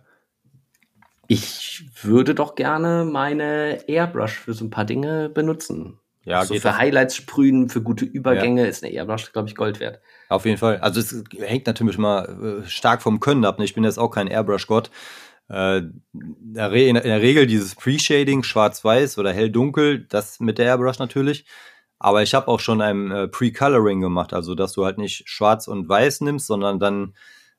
Ich würde doch gerne meine Airbrush für so ein paar Dinge benutzen. Ja, so für Highlights sprühen, für gute Übergänge ja. ist eine Airbrush, glaube ich, Gold wert. Auf jeden Fall. Also es hängt natürlich mal äh, stark vom Können ab. Ne? Ich bin jetzt auch kein Airbrush-Gott. Äh, in der Regel dieses Pre-Shading, schwarz-weiß oder hell-dunkel, das mit der Airbrush natürlich. Aber ich habe auch schon ein äh, Pre-Coloring gemacht, also dass du halt nicht schwarz und weiß nimmst, sondern dann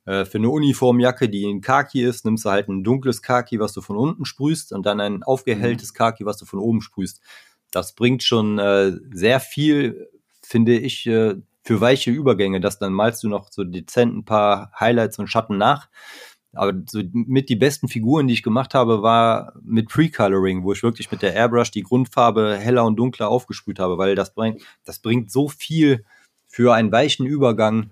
für eine Uniformjacke, die in Khaki ist, nimmst du halt ein dunkles Khaki, was du von unten sprühst und dann ein aufgehelltes mhm. Khaki, was du von oben sprühst. Das bringt schon sehr viel, finde ich, für weiche Übergänge. dass dann malst du noch so dezent ein paar Highlights und Schatten nach. Aber so mit die besten Figuren, die ich gemacht habe, war mit Pre-Coloring, wo ich wirklich mit der Airbrush die Grundfarbe heller und dunkler aufgesprüht habe, weil das bringt, das bringt so viel für einen weichen Übergang.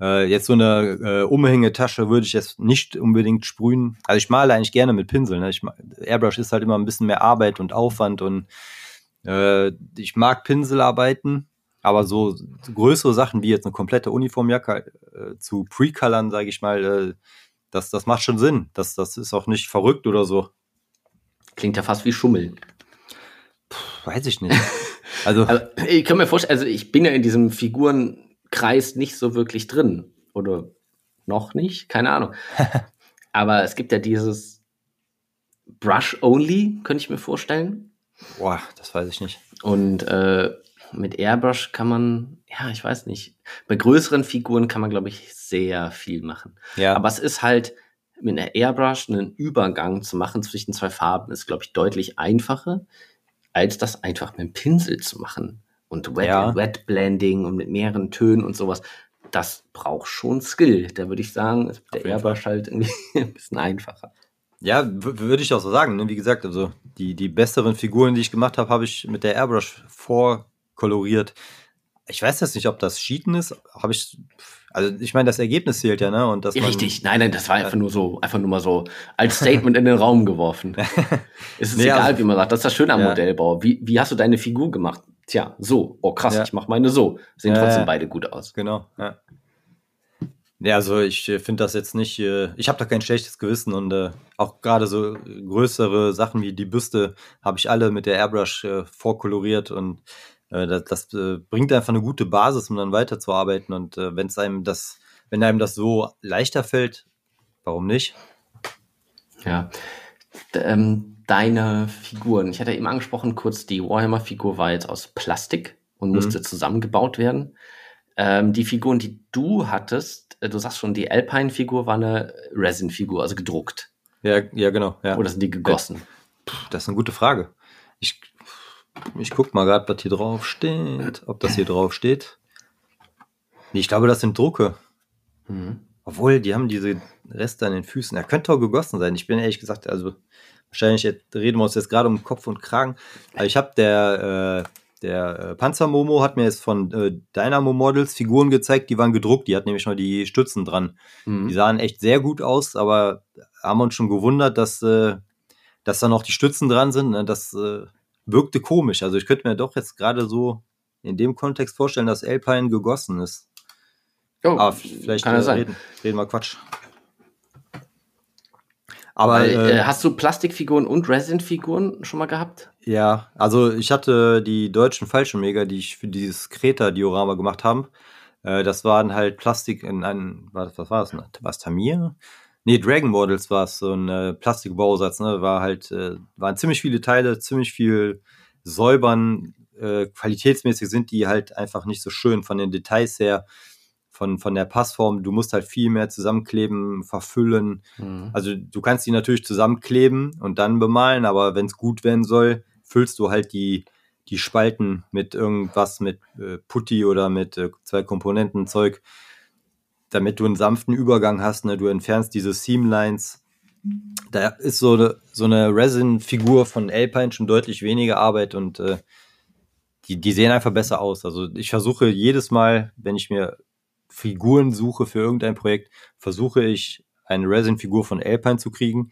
Äh, jetzt so eine äh, Umhängetasche würde ich jetzt nicht unbedingt sprühen. Also ich male eigentlich gerne mit Pinsel. Ne? Ich, Airbrush ist halt immer ein bisschen mehr Arbeit und Aufwand und äh, ich mag Pinselarbeiten, aber so, größere Sachen wie jetzt eine komplette Uniformjacke äh, zu Pre-Colern, sage ich mal, äh, das, das macht schon Sinn. Das, das ist auch nicht verrückt oder so. Klingt ja fast wie Schummeln. Puh, weiß ich nicht. (laughs) Also, also, ich kann mir vorstellen, also ich bin ja in diesem Figurenkreis nicht so wirklich drin. Oder noch nicht, keine Ahnung. (laughs) Aber es gibt ja dieses Brush Only, könnte ich mir vorstellen. Boah, das weiß ich nicht. Und äh, mit Airbrush kann man, ja, ich weiß nicht. Bei größeren Figuren kann man, glaube ich, sehr viel machen. Ja. Aber es ist halt mit einer Airbrush einen Übergang zu machen zwischen zwei Farben ist, glaube ich, deutlich einfacher, als das einfach mit einem Pinsel zu machen. Und Wet, ja. Wet Blending und mit mehreren Tönen und sowas. Das braucht schon Skill. Da würde ich sagen, ist der Airbrush halt irgendwie (laughs) ein bisschen einfacher. Ja, würde ich auch so sagen. Ne? Wie gesagt, also die, die besseren Figuren, die ich gemacht habe, habe ich mit der Airbrush vor koloriert. Ich weiß jetzt nicht, ob das Cheaten ist. Habe ich. Also ich meine, das Ergebnis zählt ja, ne? Und das Richtig, man, nein, nein, das war einfach nur so, einfach nur mal so als Statement in den Raum geworfen. (laughs) es ist nee, egal, also, wie man sagt. Das ist das Schöne am ja. Modellbau. Wie, wie hast du deine Figur gemacht? Tja, so. Oh krass, Ja. ich mache meine so. Sehen Ja, trotzdem beide gut aus. Genau, ja. Ja, also ich äh, finde das jetzt nicht, äh, ich habe da kein schlechtes Gewissen und äh, auch gerade so größere Sachen wie die Büste habe ich alle mit der Airbrush äh, vorkoloriert und das, das äh, bringt einfach eine gute Basis, um dann weiterzuarbeiten und äh, wenn es einem das, wenn einem das so leichter fällt, warum nicht? Ja. Ähm, deine Figuren. Ich hatte eben angesprochen, kurz, die Warhammer-Figur war jetzt aus Plastik und Mhm. musste zusammengebaut werden. Ähm, die Figuren, die du hattest, äh, du sagst schon, die Alpine-Figur war eine Resin-Figur, also gedruckt. Ja, ja, genau, ja. Oder sind die gegossen? Das ist eine gute Frage. Ich, ich guck mal gerade, was hier drauf steht, ob das hier drauf steht. Nee, ich glaube, das sind Drucke. Mhm. Obwohl, die haben diese Reste an den Füßen. Er könnte auch gegossen sein. Ich bin ehrlich gesagt, also wahrscheinlich reden wir uns jetzt gerade um Kopf und Kragen. Aber ich habe der, äh, der äh, Panzermomo hat mir jetzt von äh, Dynamo Models Figuren gezeigt, die waren gedruckt. Die hat nämlich noch die Stützen dran. Mhm. Die sahen echt sehr gut aus, aber haben uns schon gewundert, dass, äh, dass da noch die Stützen dran sind. Ne? Das äh, wirkte komisch. Also ich könnte mir doch jetzt gerade so in dem Kontext vorstellen, dass Alpine gegossen ist. Oh, Aber vielleicht kann äh, sein. reden, reden wir Quatsch. Aber äh, äh, hast du Plastikfiguren und Resin-Figuren schon mal gehabt? ja, also ich hatte die deutschen Fallschirmjäger, die ich für dieses Kreta-Diorama gemacht haben. Äh, das waren halt Plastik in einem, was, was war das? War es Tamir? Nee, Dragon Models war es, so ein äh, Plastikbausatz, ne? War halt, äh, waren ziemlich viele Teile, ziemlich viel säubern, äh, qualitätsmäßig sind die halt einfach nicht so schön von den Details her, von, von der Passform. Du musst halt viel mehr zusammenkleben, verfüllen. Mhm. Also du kannst die natürlich zusammenkleben und dann bemalen, aber wenn es gut werden soll, füllst du halt die, die Spalten mit irgendwas, mit äh, Putty oder mit äh, zwei Komponenten Zeug, damit du einen sanften Übergang hast. Ne? Du entfernst diese Seamlines. Da ist so eine, so eine Resin-Figur von Alpine schon deutlich weniger Arbeit und äh, die, die sehen einfach besser aus. Also ich versuche jedes Mal, wenn ich mir Figuren suche für irgendein Projekt, versuche ich eine Resin-Figur von Alpine zu kriegen.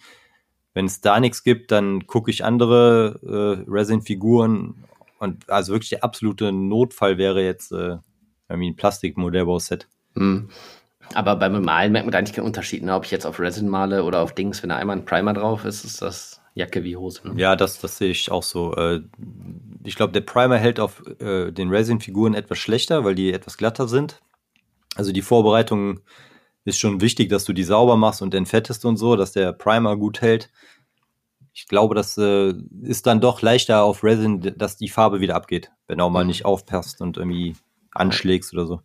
Wenn es da nichts gibt, dann gucke ich andere äh, Resin-Figuren und also wirklich der absolute Notfall wäre jetzt äh, irgendwie ein Plastik-Modellbauset. Mhm. Aber beim Malen merkt man da eigentlich keinen Unterschied, ne? ob ich jetzt auf Resin male oder auf Dings. Wenn da einmal ein Primer drauf ist, ist das Jacke wie Hose. Ne? Ja, das, das sehe ich auch so. Äh, ich glaube, der Primer hält auf äh, den Resin-Figuren etwas schlechter, weil die etwas glatter sind. Also die Vorbereitung ist schon wichtig, dass du die sauber machst und entfettest und so, dass der Primer gut hält. Ich glaube, das äh, ist dann doch leichter auf Resin, dass die Farbe wieder abgeht, wenn du auch mal Mhm. nicht aufpasst und irgendwie anschlägst oder so.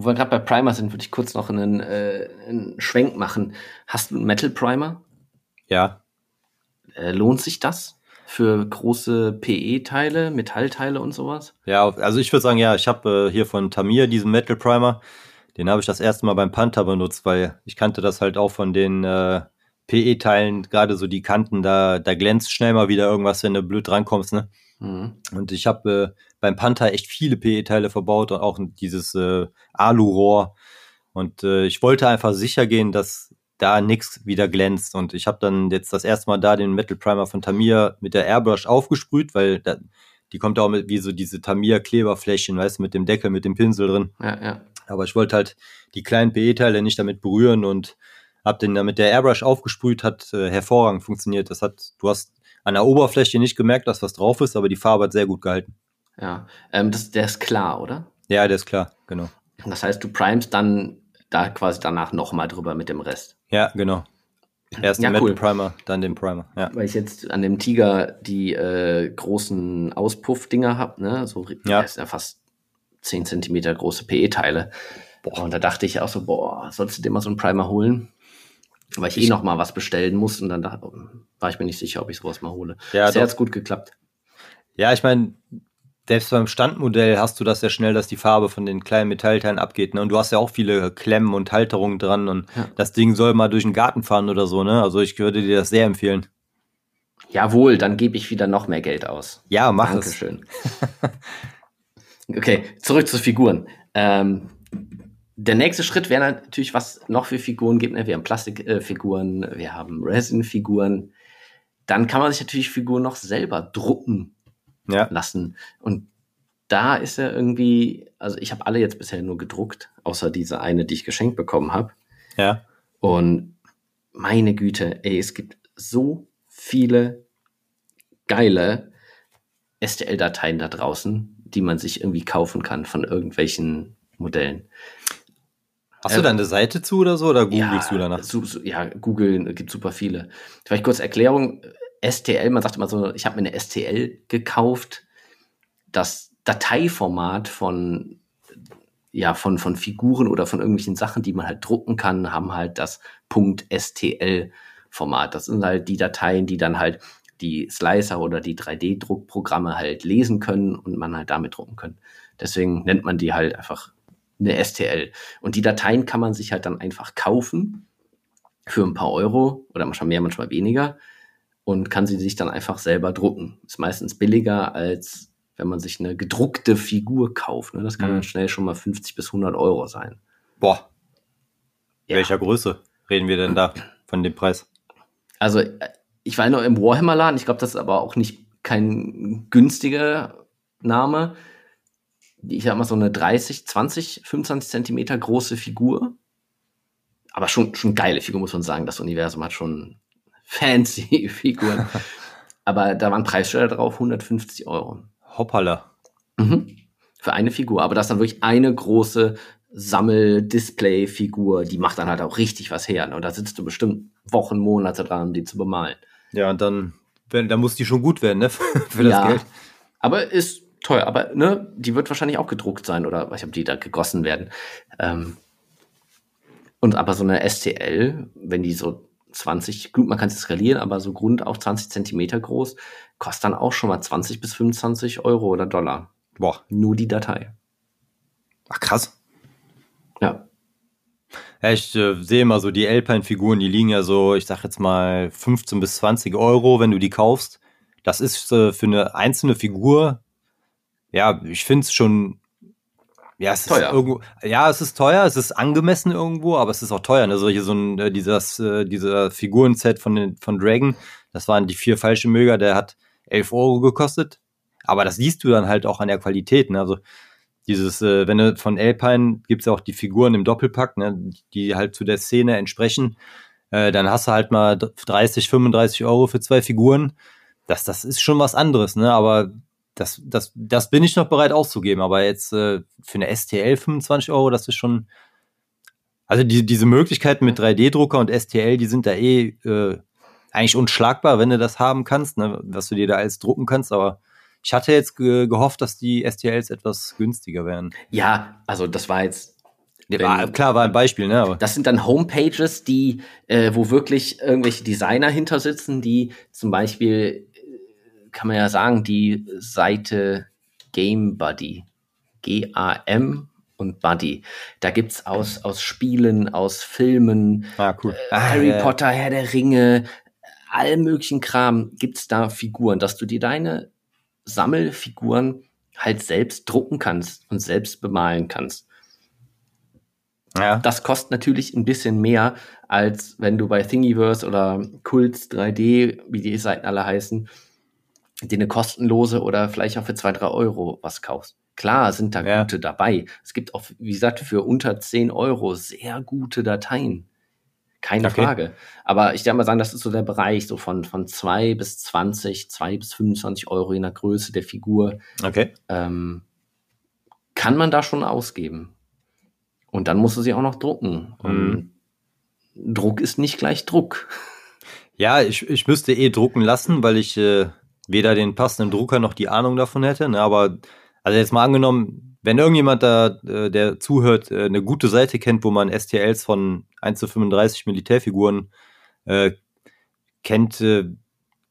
Wo wir gerade bei Primer sind, würde ich kurz noch einen, äh, einen Schwenk machen. Hast du einen Metal Primer? Ja, Äh, lohnt sich das für große PE-Teile, Metallteile und sowas? Ja, also ich würde sagen, ja, ich habe äh, hier von Tamir diesen Metal Primer. Den habe ich das erste Mal beim Panther benutzt, weil ich kannte das halt auch von den äh, PE-Teilen, gerade so die Kanten, da, da glänzt schnell mal wieder irgendwas, wenn du blöd drankommst, ne? Mhm. Und ich habe äh, beim Panther echt viele PE-Teile verbaut und auch dieses äh, Alu-Rohr. Und äh, ich wollte einfach sicher gehen, dass da nichts wieder glänzt. Und ich habe dann jetzt das erste Mal da den Metal Primer von Tamir mit der Airbrush aufgesprüht, weil da, die kommt auch mit wie so diese Tamir-Kleberfläschchen, weißt du, mit dem Deckel, mit dem Pinsel drin. Ja, ja. Aber ich wollte halt die kleinen PE-Teile nicht damit berühren und habe den dann mit der Airbrush aufgesprüht, hat äh, hervorragend funktioniert. Das hat, du hast an der Oberfläche nicht gemerkt, dass was drauf ist, aber die Farbe hat sehr gut gehalten. ja. Ähm, das, der ist klar, oder? Ja, der ist klar, genau. Das heißt, du primest dann da quasi danach nochmal drüber mit dem Rest. Ja, genau. Erst Ja, den Metal cool. Primer, dann den Primer. Ja. Weil ich jetzt an dem Tiger die äh, großen Auspuffdinger hab, ne? So Ja. ist ja fast 10 Zentimeter große PE-Teile. Und da dachte ich auch so, boah, sollst du dir mal so einen Primer holen? Weil ich, eh Ich- noch mal was bestellen muss und dann da, war ich mir nicht sicher, ob ich sowas mal hole. Ja, Bisher hat's gut geklappt. Ja, ich meine, selbst beim Standmodell hast du das ja schnell, dass die Farbe von den kleinen Metallteilen abgeht. Ne? Und du hast ja auch viele Klemmen und Halterungen dran und Ja. das Ding soll mal durch den Garten fahren oder so, ne? Also ich würde dir das sehr empfehlen. Jawohl, dann gebe ich wieder noch mehr Geld aus. Ja, mach Dankeschön. (laughs) okay, zurück zu Figuren. Ähm, der nächste Schritt wäre natürlich, was noch für Figuren gibt. Ne? Wir haben Plastikfiguren, äh, wir haben Resin-Figuren. Dann kann man sich natürlich Figuren noch selber drucken. Ja. lassen. Und da ist er irgendwie, also ich habe alle jetzt bisher nur gedruckt, außer diese eine, die ich geschenkt bekommen habe. Ja. Und meine Güte, ey, es gibt so viele geile STL-Dateien da draußen, die man sich irgendwie kaufen kann von irgendwelchen Modellen. Hast du da eine Seite zu oder so oder googelst ja, du danach? Su, su, ja, googeln gibt super viele. Vielleicht kurz Erklärung. STL, man sagt immer so, ich habe mir eine STL gekauft. Das Dateiformat von ja, von, von Figuren oder von irgendwelchen Sachen, die man halt drucken kann, haben halt das .stl-Format. Das sind halt die Dateien, die dann halt die Slicer oder die 3D-Druckprogramme halt lesen können und man halt damit drucken können. Deswegen nennt man die halt einfach eine STL. Und die Dateien kann man sich halt dann einfach kaufen für ein paar Euro oder manchmal mehr, manchmal weniger und kann sie sich dann einfach selber drucken. Ist meistens billiger als wenn man sich eine gedruckte Figur kauft. Ne? Das kann mhm. dann schnell schon mal 50 bis 100 Euro sein. Boah. Ja. Welcher Größe reden wir denn da von dem Preis? Also ich war noch im Warhammer-Laden. Ich glaube, das ist aber auch nicht kein günstiger Name ich sag mal, so eine 30, 20, 25 Zentimeter große Figur. Aber schon, schon geile Figur, muss man sagen. Das Universum hat schon fancy (laughs) Figuren. Aber da waren Preisschilder drauf, 150 Euro. Hoppala. Mhm. Für eine Figur. Aber das ist dann wirklich eine große Sammel-Display-Figur. Die macht dann halt auch richtig was her. Ne? Und da sitzt du bestimmt Wochen, Monate dran, um die zu bemalen. Ja, und dann, wenn, dann muss die schon gut werden, ne? (laughs) Für das ja, Geld. Aber ist teuer, aber ne, die wird wahrscheinlich auch gedruckt sein oder ich, ob die da gegossen werden. Ähm, und aber so eine STL, wenn die so 20, gut, man kann sie skalieren, aber so Grund auch 20 Zentimeter groß, kostet dann auch schon mal 20 bis 25 Euro oder Dollar. Boah. Nur die Datei. Ach, krass. Ja. Ja, ich äh, sehe immer so die Alpine-Figuren, die liegen ja so, ich sag jetzt mal 15 bis 20 Euro, wenn du die kaufst. Das ist äh, für eine einzelne Figur ja, ich finde es schon. Ja, es teuer. ist irgendwo, ja, es ist teuer, es ist angemessen irgendwo, aber es ist auch teuer. Ne? Solche, so ein, äh, dieses, äh, dieser Figurenset von, den, von Dragon, das waren die vier falsche Möger, der hat 11 Euro gekostet. Aber das siehst du dann halt auch an der Qualität. Ne? Also dieses, äh, wenn du von Alpine gibt es auch die Figuren im Doppelpack, ne? die halt zu der Szene entsprechen. Äh, dann hast du halt mal 30, 35 Euro für zwei Figuren. Das, das ist schon was anderes, ne? Aber das, das, das bin ich noch bereit auszugeben, aber jetzt äh, für eine STL 25 Euro, das ist schon. Also die, diese Möglichkeiten mit 3D-Drucker und STL, die sind da eh äh, eigentlich unschlagbar, wenn du das haben kannst, ne, was du dir da alles drucken kannst, aber ich hatte jetzt ge gehofft, dass die STLs etwas günstiger wären. Ja, also das war jetzt wenn, war, klar, war ein Beispiel, ne? Aber. Das sind dann Homepages, die, äh, wo wirklich irgendwelche Designer hinter sitzen, die zum Beispiel kann man ja sagen, die Seite Game Buddy. G-A-M und Buddy. Da gibt es aus, aus Spielen, aus Filmen, ah, cool. äh, Harry ja. Potter, Herr der Ringe, all möglichen Kram gibt es da Figuren, dass du dir deine Sammelfiguren halt selbst drucken kannst und selbst bemalen kannst. Ja. Das kostet natürlich ein bisschen mehr, als wenn du bei Thingiverse oder Kults 3D, wie die Seiten alle heißen, dir eine kostenlose oder vielleicht auch für zwei, drei Euro was kaufst. Klar sind da ja. gute dabei. Es gibt auch, wie gesagt, für unter zehn Euro sehr gute Dateien. Keine okay. Frage. Aber ich darf mal sagen, das ist so der Bereich so von, von zwei bis zwanzig, zwei bis 25 Euro in der Größe der Figur. Okay. Ähm, kann man da schon ausgeben. Und dann musst du sie auch noch drucken. Und mhm. Druck ist nicht gleich Druck. (laughs) Ja, ich, ich müsste eh drucken lassen, weil ich äh, weder den passenden Drucker noch die Ahnung davon hätte. Ne? Aber also jetzt mal angenommen, wenn irgendjemand da, äh, der zuhört, äh, eine gute Seite kennt, wo man STLs von 1 zu 35 Militärfiguren äh, kennt, äh,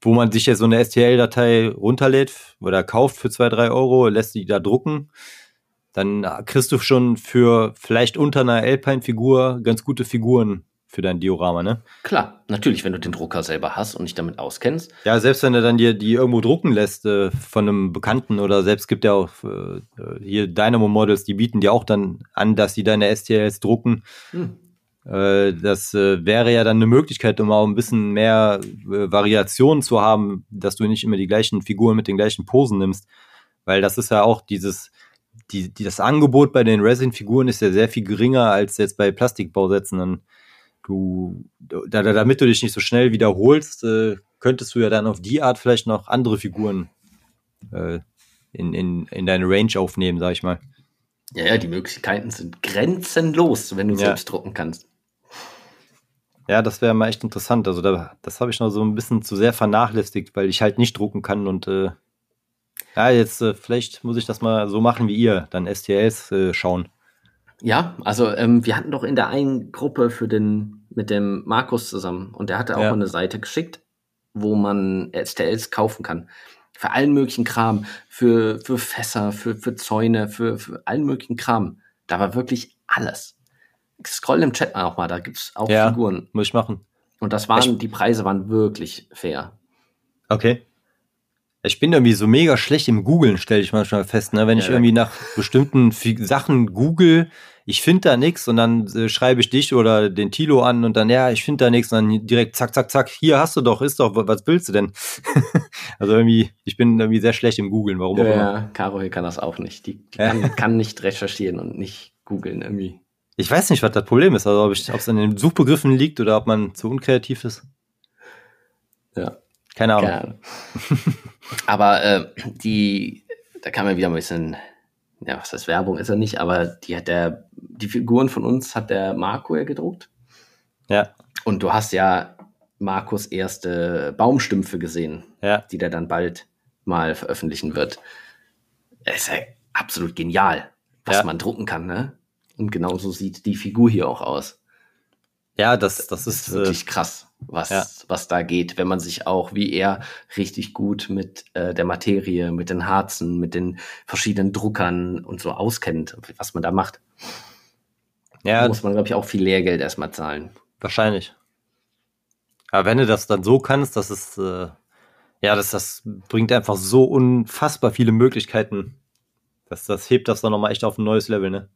wo man sich jetzt so eine STL-Datei runterlädt oder kauft für 2, 3 Euro, lässt die da drucken, dann kriegst du schon für vielleicht unter einer Alpine-Figur ganz gute Figuren für dein Diorama, ne? Klar, natürlich, wenn du den Drucker selber hast und dich damit auskennst. Ja, selbst wenn du dann dir die irgendwo drucken lässt äh, von einem Bekannten oder selbst gibt ja auch äh, hier Dynamo Models, die bieten dir auch dann an, dass sie deine STLs drucken. Hm. Äh, das äh, wäre ja dann eine Möglichkeit, um auch ein bisschen mehr äh, Variationen zu haben, dass du nicht immer die gleichen Figuren mit den gleichen Posen nimmst. Weil das ist ja auch dieses, die, die, das Angebot bei den Resin-Figuren ist ja sehr viel geringer als jetzt bei Plastikbausätzen. Und du, da, damit du dich nicht so schnell wiederholst, äh, könntest du ja dann auf die Art vielleicht noch andere Figuren äh, in, in, in deine Range aufnehmen, sag ich mal. Ja, ja, die Möglichkeiten sind grenzenlos, wenn du ja. selbst drucken kannst. Ja, das wäre mal echt interessant. Also da, das habe ich noch so ein bisschen zu sehr vernachlässigt, weil ich halt nicht drucken kann und äh, ja, jetzt äh, vielleicht muss ich das mal so machen wie ihr, dann STLs äh, schauen. Ja, also ähm, wir hatten doch in der einen Gruppe für den mit dem Markus zusammen und der hatte auch ja. eine Seite geschickt, wo man STLs kaufen kann. Für allen möglichen Kram, für, für Fässer, für, für Zäune, für, für allen möglichen Kram. Da war wirklich alles. Scroll im Chat auch mal, da gibt's auch ja, Figuren. Muss ich machen. Und das waren, ich, die Preise waren wirklich fair. Okay. Ich bin irgendwie so mega schlecht im Googlen, stelle ich manchmal fest. Ne? Wenn ja, ich irgendwie nach bestimmten Sachen google, ich finde da nichts und dann äh, schreibe ich dich oder den Tilo an und dann, ja, ich finde da nichts und dann direkt zack, zack, zack, hier hast du doch, ist doch, was willst du denn? (laughs) also irgendwie, ich bin irgendwie sehr schlecht im Googlen, warum ja, auch immer. Ja, Caro hier kann das auch nicht. Die, die kann, kann nicht recherchieren und nicht googeln irgendwie. Ich weiß nicht, was das Problem ist, also ob es an den Suchbegriffen liegt oder ob man zu unkreativ ist. Ja. Keine Ahnung. Keine Ahnung. aber äh, die, da kann man wieder ein bisschen ja, was heißt Werbung ist er nicht, aber die hat der, die Figuren von uns hat der Marco ja gedruckt. Ja. Und du hast ja Markus erste Baumstümpfe gesehen, ja. die der dann bald mal veröffentlichen wird. Es ist ja absolut genial, was ja. man drucken kann, ne? Und genauso sieht die Figur hier auch aus. Ja, das, das, das ist, ist wirklich äh, krass was, ja. was da geht, wenn man sich auch wie er richtig gut mit äh, der Materie, mit den Harzen, mit den verschiedenen Druckern und so auskennt, was man da macht. Ja. Da muss man, glaube ich, auch viel Lehrgeld erstmal zahlen. Wahrscheinlich. Aber wenn du das dann so kannst, das ist, äh, ja, das, das bringt einfach so unfassbar viele Möglichkeiten. Das, das hebt das dann nochmal echt auf ein neues Level, ne?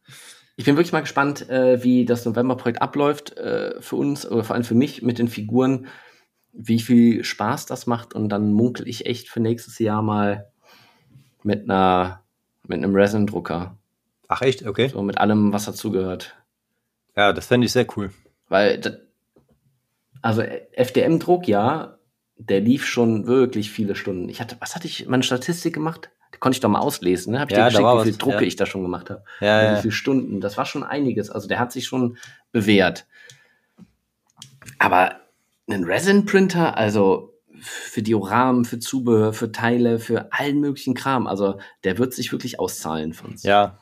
Ich bin wirklich mal gespannt, äh, wie das November-Projekt abläuft äh, für uns oder vor allem für mich mit den Figuren, wie viel Spaß das macht und dann munkel ich echt für nächstes Jahr mal mit einer mit einem Resin-Drucker. Ach echt? Okay. So mit allem, was dazugehört. Ja, das fände ich sehr cool. Weil, also FDM-Druck, ja, der lief schon wirklich viele Stunden. Ich hatte, was hatte ich, meine Statistik gemacht? Konnte ich doch mal auslesen, ne? Hab ich ja, dir geschickt, wie viel Drucke ja. ich da schon gemacht habe. Ja, ja. Wie viele Stunden. Das war schon einiges. Also der hat sich schon bewährt. Aber ein Resin-Printer, also für Dioramen, für Zubehör, für Teile, für allen möglichen Kram, also der wird sich wirklich auszahlen für uns. Ja.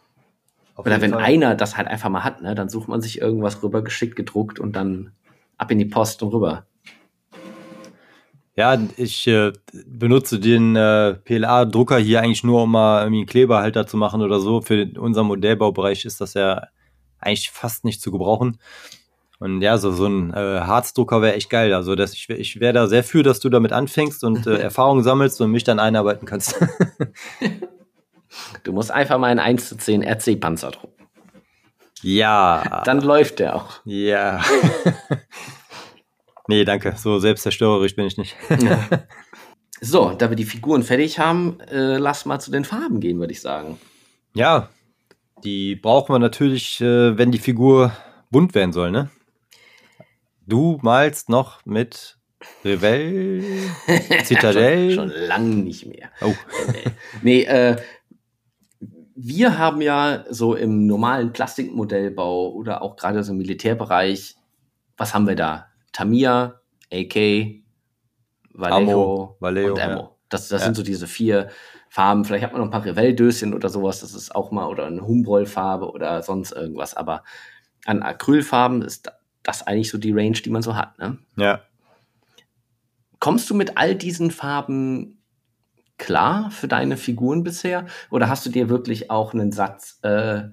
Oder wenn Fall. einer das halt einfach mal hat, ne, dann sucht man sich irgendwas rüber geschickt, gedruckt und dann ab in die Post und rüber. Ja, ich äh, benutze den äh, PLA-Drucker hier eigentlich nur, um mal irgendwie einen Kleberhalter zu machen oder so. Für unseren Modellbaubereich ist das ja eigentlich fast nicht zu gebrauchen. Und ja, so, so ein äh, Harzdrucker wäre echt geil. Also das, ich, ich wäre da sehr für, dass du damit anfängst und äh, (laughs) Erfahrungen sammelst und mich dann einarbeiten kannst. (laughs) du musst einfach mal einen 1 zu 10 RC-Panzer drucken. Ja. Dann läuft der auch. Ja. (laughs) Nee, danke. So selbstzerstörerisch bin ich nicht. Ja. (laughs) So, da wir die Figuren fertig haben, äh, lass mal zu den Farben gehen, würde ich sagen. Ja, die brauchen wir natürlich, äh, wenn die Figur bunt werden soll, ne? Du malst noch mit Revell, (laughs) Citadel. schon, schon lang nicht mehr. Oh. nee, äh, wir haben ja so im normalen Plastikmodellbau oder auch gerade so im Militärbereich, was haben wir da? Tamiya, AK, Vallejo, Vallejo und Ammo. Ja. Das, das ja. sind so diese vier Farben. Vielleicht hat man noch ein paar Revell-Döschen oder sowas. Das ist auch mal, oder eine Humbrol-Farbe oder sonst irgendwas. Aber an Acrylfarben ist das eigentlich so die Range, die man so hat. Ne? Ja. Kommst du mit all diesen Farben klar für deine Figuren bisher? Oder hast du dir wirklich auch einen Satz, äh,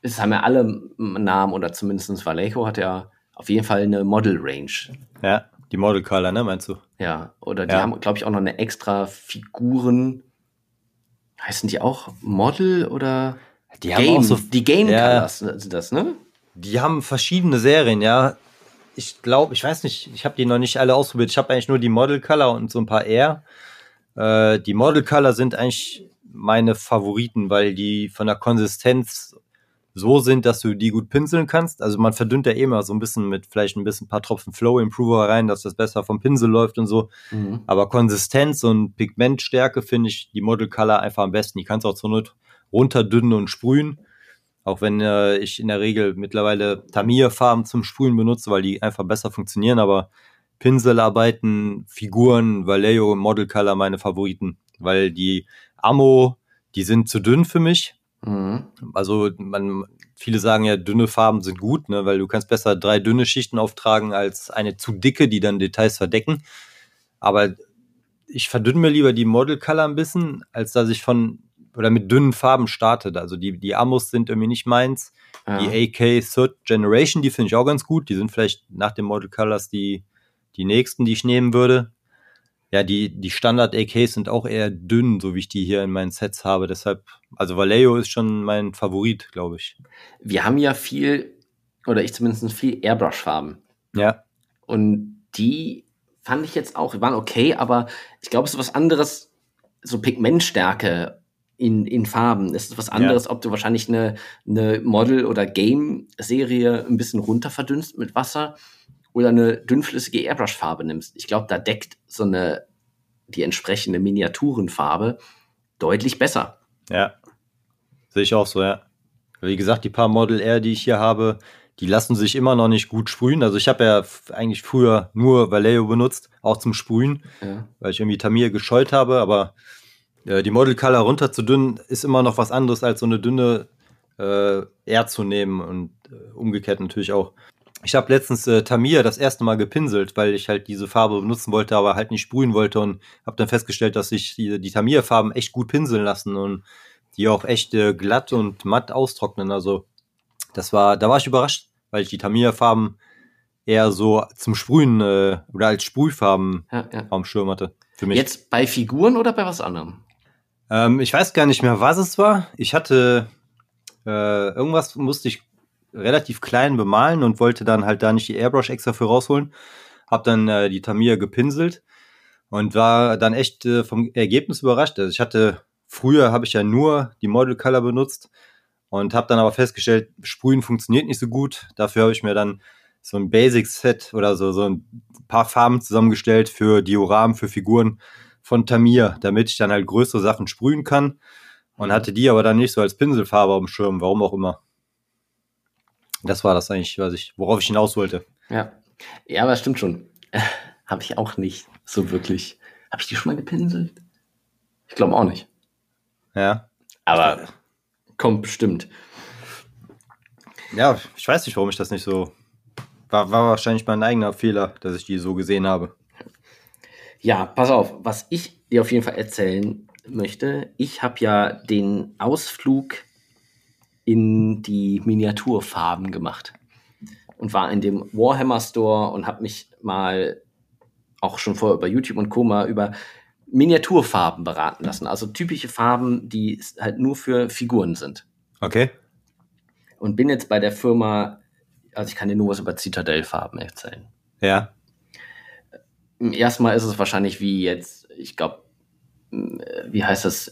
es haben ja alle Namen, oder zumindest Vallejo hat ja auf jeden Fall eine Model Range. Ja, die Model Color, ne, meinst du? Ja, oder die ja. haben, glaube ich, auch noch eine extra Figuren. Heißen die auch Model oder die Game, haben auch so die Game Colors ja, sind das, ne? Die haben verschiedene Serien, ja. Ich glaube, ich weiß nicht, ich habe die noch nicht alle ausprobiert. Ich habe eigentlich nur die Model Color und so ein paar R. Äh, die Model Color sind eigentlich meine Favoriten, weil die von der Konsistenz so sind, dass du die gut pinseln kannst. Also man verdünnt ja eh immer so ein bisschen mit vielleicht ein bisschen ein paar Tropfen Flow Improver rein, dass das besser vom Pinsel läuft und so. Mhm. Aber Konsistenz und Pigmentstärke finde ich die Model Color einfach am besten. Die kannst du auch zur Not runterdünnen und sprühen. Auch wenn äh, ich in der Regel mittlerweile Tamiya-Farben zum Sprühen benutze, weil die einfach besser funktionieren, aber Pinselarbeiten, Figuren, Vallejo, Model Color meine Favoriten, weil die Ammo, die sind zu dünn für mich Mhm. Also man, viele sagen ja, dünne Farben sind gut, ne, weil du kannst besser drei dünne Schichten auftragen als eine zu dicke, die dann Details verdecken. Aber ich verdünne mir lieber die Model Color ein bisschen, als dass ich von oder mit dünnen Farben starte. Also die, die Amos sind irgendwie nicht meins. Ja. Die AK Third Generation, die finde ich auch ganz gut. Die sind vielleicht nach den Model Colors die, die nächsten, die ich nehmen würde ja, die, die Standard-AKs sind auch eher dünn, so wie ich die hier in meinen Sets habe. Deshalb, also Vallejo ist schon mein Favorit, glaube ich. Wir haben ja viel, oder ich zumindest viel Airbrush-Farben. Ja. Und die fand ich jetzt auch, waren okay, aber ich glaube, es ist was anderes, so Pigmentstärke in, in Farben. Es ist was anderes, ja. ob du wahrscheinlich eine, eine Model- oder Game-Serie ein bisschen runter verdünnst mit Wasser oder eine dünnflüssige Airbrush-Farbe nimmst. Ich glaube, da deckt so eine die entsprechende Miniaturenfarbe deutlich besser. Ja, sehe ich auch so, ja. Wie gesagt, die paar Model R, die ich hier habe, die lassen sich immer noch nicht gut sprühen. Also ich habe ja eigentlich früher nur Vallejo benutzt, auch zum Sprühen, ja. weil ich irgendwie Tamir gescheut habe, aber äh, die Model Color runter zu dünn ist immer noch was anderes als so eine dünne äh, R zu nehmen und äh, umgekehrt natürlich auch. Ich habe letztens äh, Tamir das erste Mal gepinselt, weil ich halt diese Farbe benutzen wollte, aber halt nicht sprühen wollte und habe dann festgestellt, dass sich die, die Tamir-Farben echt gut pinseln lassen und die auch echt äh, glatt und matt austrocknen. Also das war, da war ich überrascht, weil ich die Tamir-Farben eher so zum Sprühen äh, oder als Sprühfarben ja, ja. am Schirm hatte. Für mich. Jetzt bei Figuren oder bei was anderem? Ähm, ich weiß gar nicht mehr, was es war. Ich hatte äh, irgendwas musste ich relativ klein bemalen und wollte dann halt da nicht die Airbrush extra für rausholen. Hab dann äh, die Tamiya gepinselt und war dann echt äh, vom Ergebnis überrascht. Also ich hatte früher habe ich ja nur die Model Color benutzt und habe dann aber festgestellt, Sprühen funktioniert nicht so gut. Dafür habe ich mir dann so ein Basic Set oder so so ein paar Farben zusammengestellt für Dioramen, für Figuren von Tamir, damit ich dann halt größere Sachen sprühen kann und hatte die aber dann nicht so als Pinselfarbe dem Schirm, warum auch immer. Das war das eigentlich, was ich, worauf ich hinaus wollte. Ja. Ja, aber stimmt schon. (laughs) Habe ich auch nicht so wirklich. Habe ich die schon mal gepinselt? Ich glaube auch nicht. Ja. Aber kommt bestimmt. Ja, ich weiß nicht, warum ich das nicht so. War, war wahrscheinlich mein eigener Fehler, dass ich die so gesehen habe. Ja, pass auf, was ich dir auf jeden Fall erzählen möchte. Ich habe ja den Ausflug in die Miniaturfarben gemacht und war in dem Warhammer Store und habe mich mal auch schon vorher über YouTube und Co. mal über Miniaturfarben beraten lassen. Also typische Farben, die halt nur für Figuren sind. Okay. Und bin jetzt bei der Firma, also ich kann dir nur was über Citadel-Farben erzählen. Ja. Erstmal ist es wahrscheinlich wie jetzt, ich glaube, wie heißt das?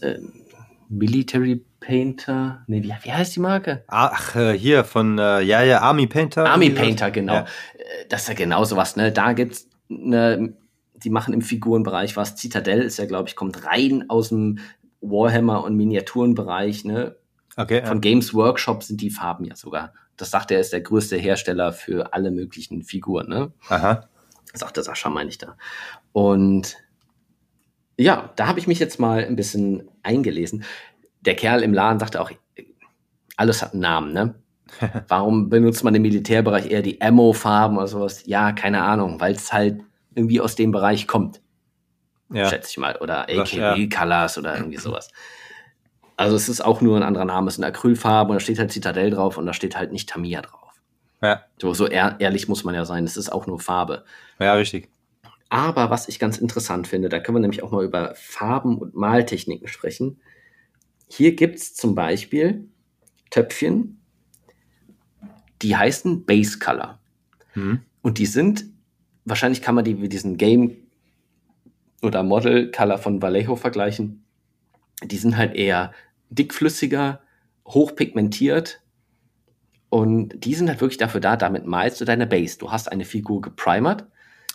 Military Painter. Nee, wie, wie heißt die Marke? Ach, äh, hier von, äh, ja, ja, Army Painter. Army Painter, genau. Ja. Äh, das ist ja genau sowas, ne? Da gibt's eine, die machen im Figurenbereich was. Citadel ist ja, glaube ich, kommt rein aus dem Warhammer und Miniaturenbereich, ne? Okay. Von ja. Games Workshop sind die Farben ja sogar. Das sagt er, ist der größte Hersteller für alle möglichen Figuren, ne? Aha. Sagt der Sascha, meine ich da. Und ja, da habe ich mich jetzt mal ein bisschen eingelesen. Der Kerl im Laden sagte auch, alles hat einen Namen, ne? (laughs) Warum benutzt man im Militärbereich eher die Ammo-Farben oder sowas? Ja, keine Ahnung, weil es halt irgendwie aus dem Bereich kommt. Ja. Schätze ich mal. Oder AKB-Colors ja. oder irgendwie sowas. Also es ist auch nur ein anderer Name, es ist eine Acrylfarbe und da steht halt Citadel drauf und da steht halt nicht Tamiya drauf. Ja. So, so ehr ehrlich muss man ja sein, es ist auch nur Farbe. Ja, richtig. Aber was ich ganz interessant finde, da können wir nämlich auch mal über Farben und Maltechniken sprechen. Hier gibt es zum Beispiel Töpfchen, die heißen Base Color. Mhm. Und die sind, wahrscheinlich kann man die mit diesen Game oder Model Color von Vallejo vergleichen. die sind halt eher dickflüssiger, hochpigmentiert und die sind halt wirklich dafür da, damit malst du deine Base. Du hast eine Figur geprimert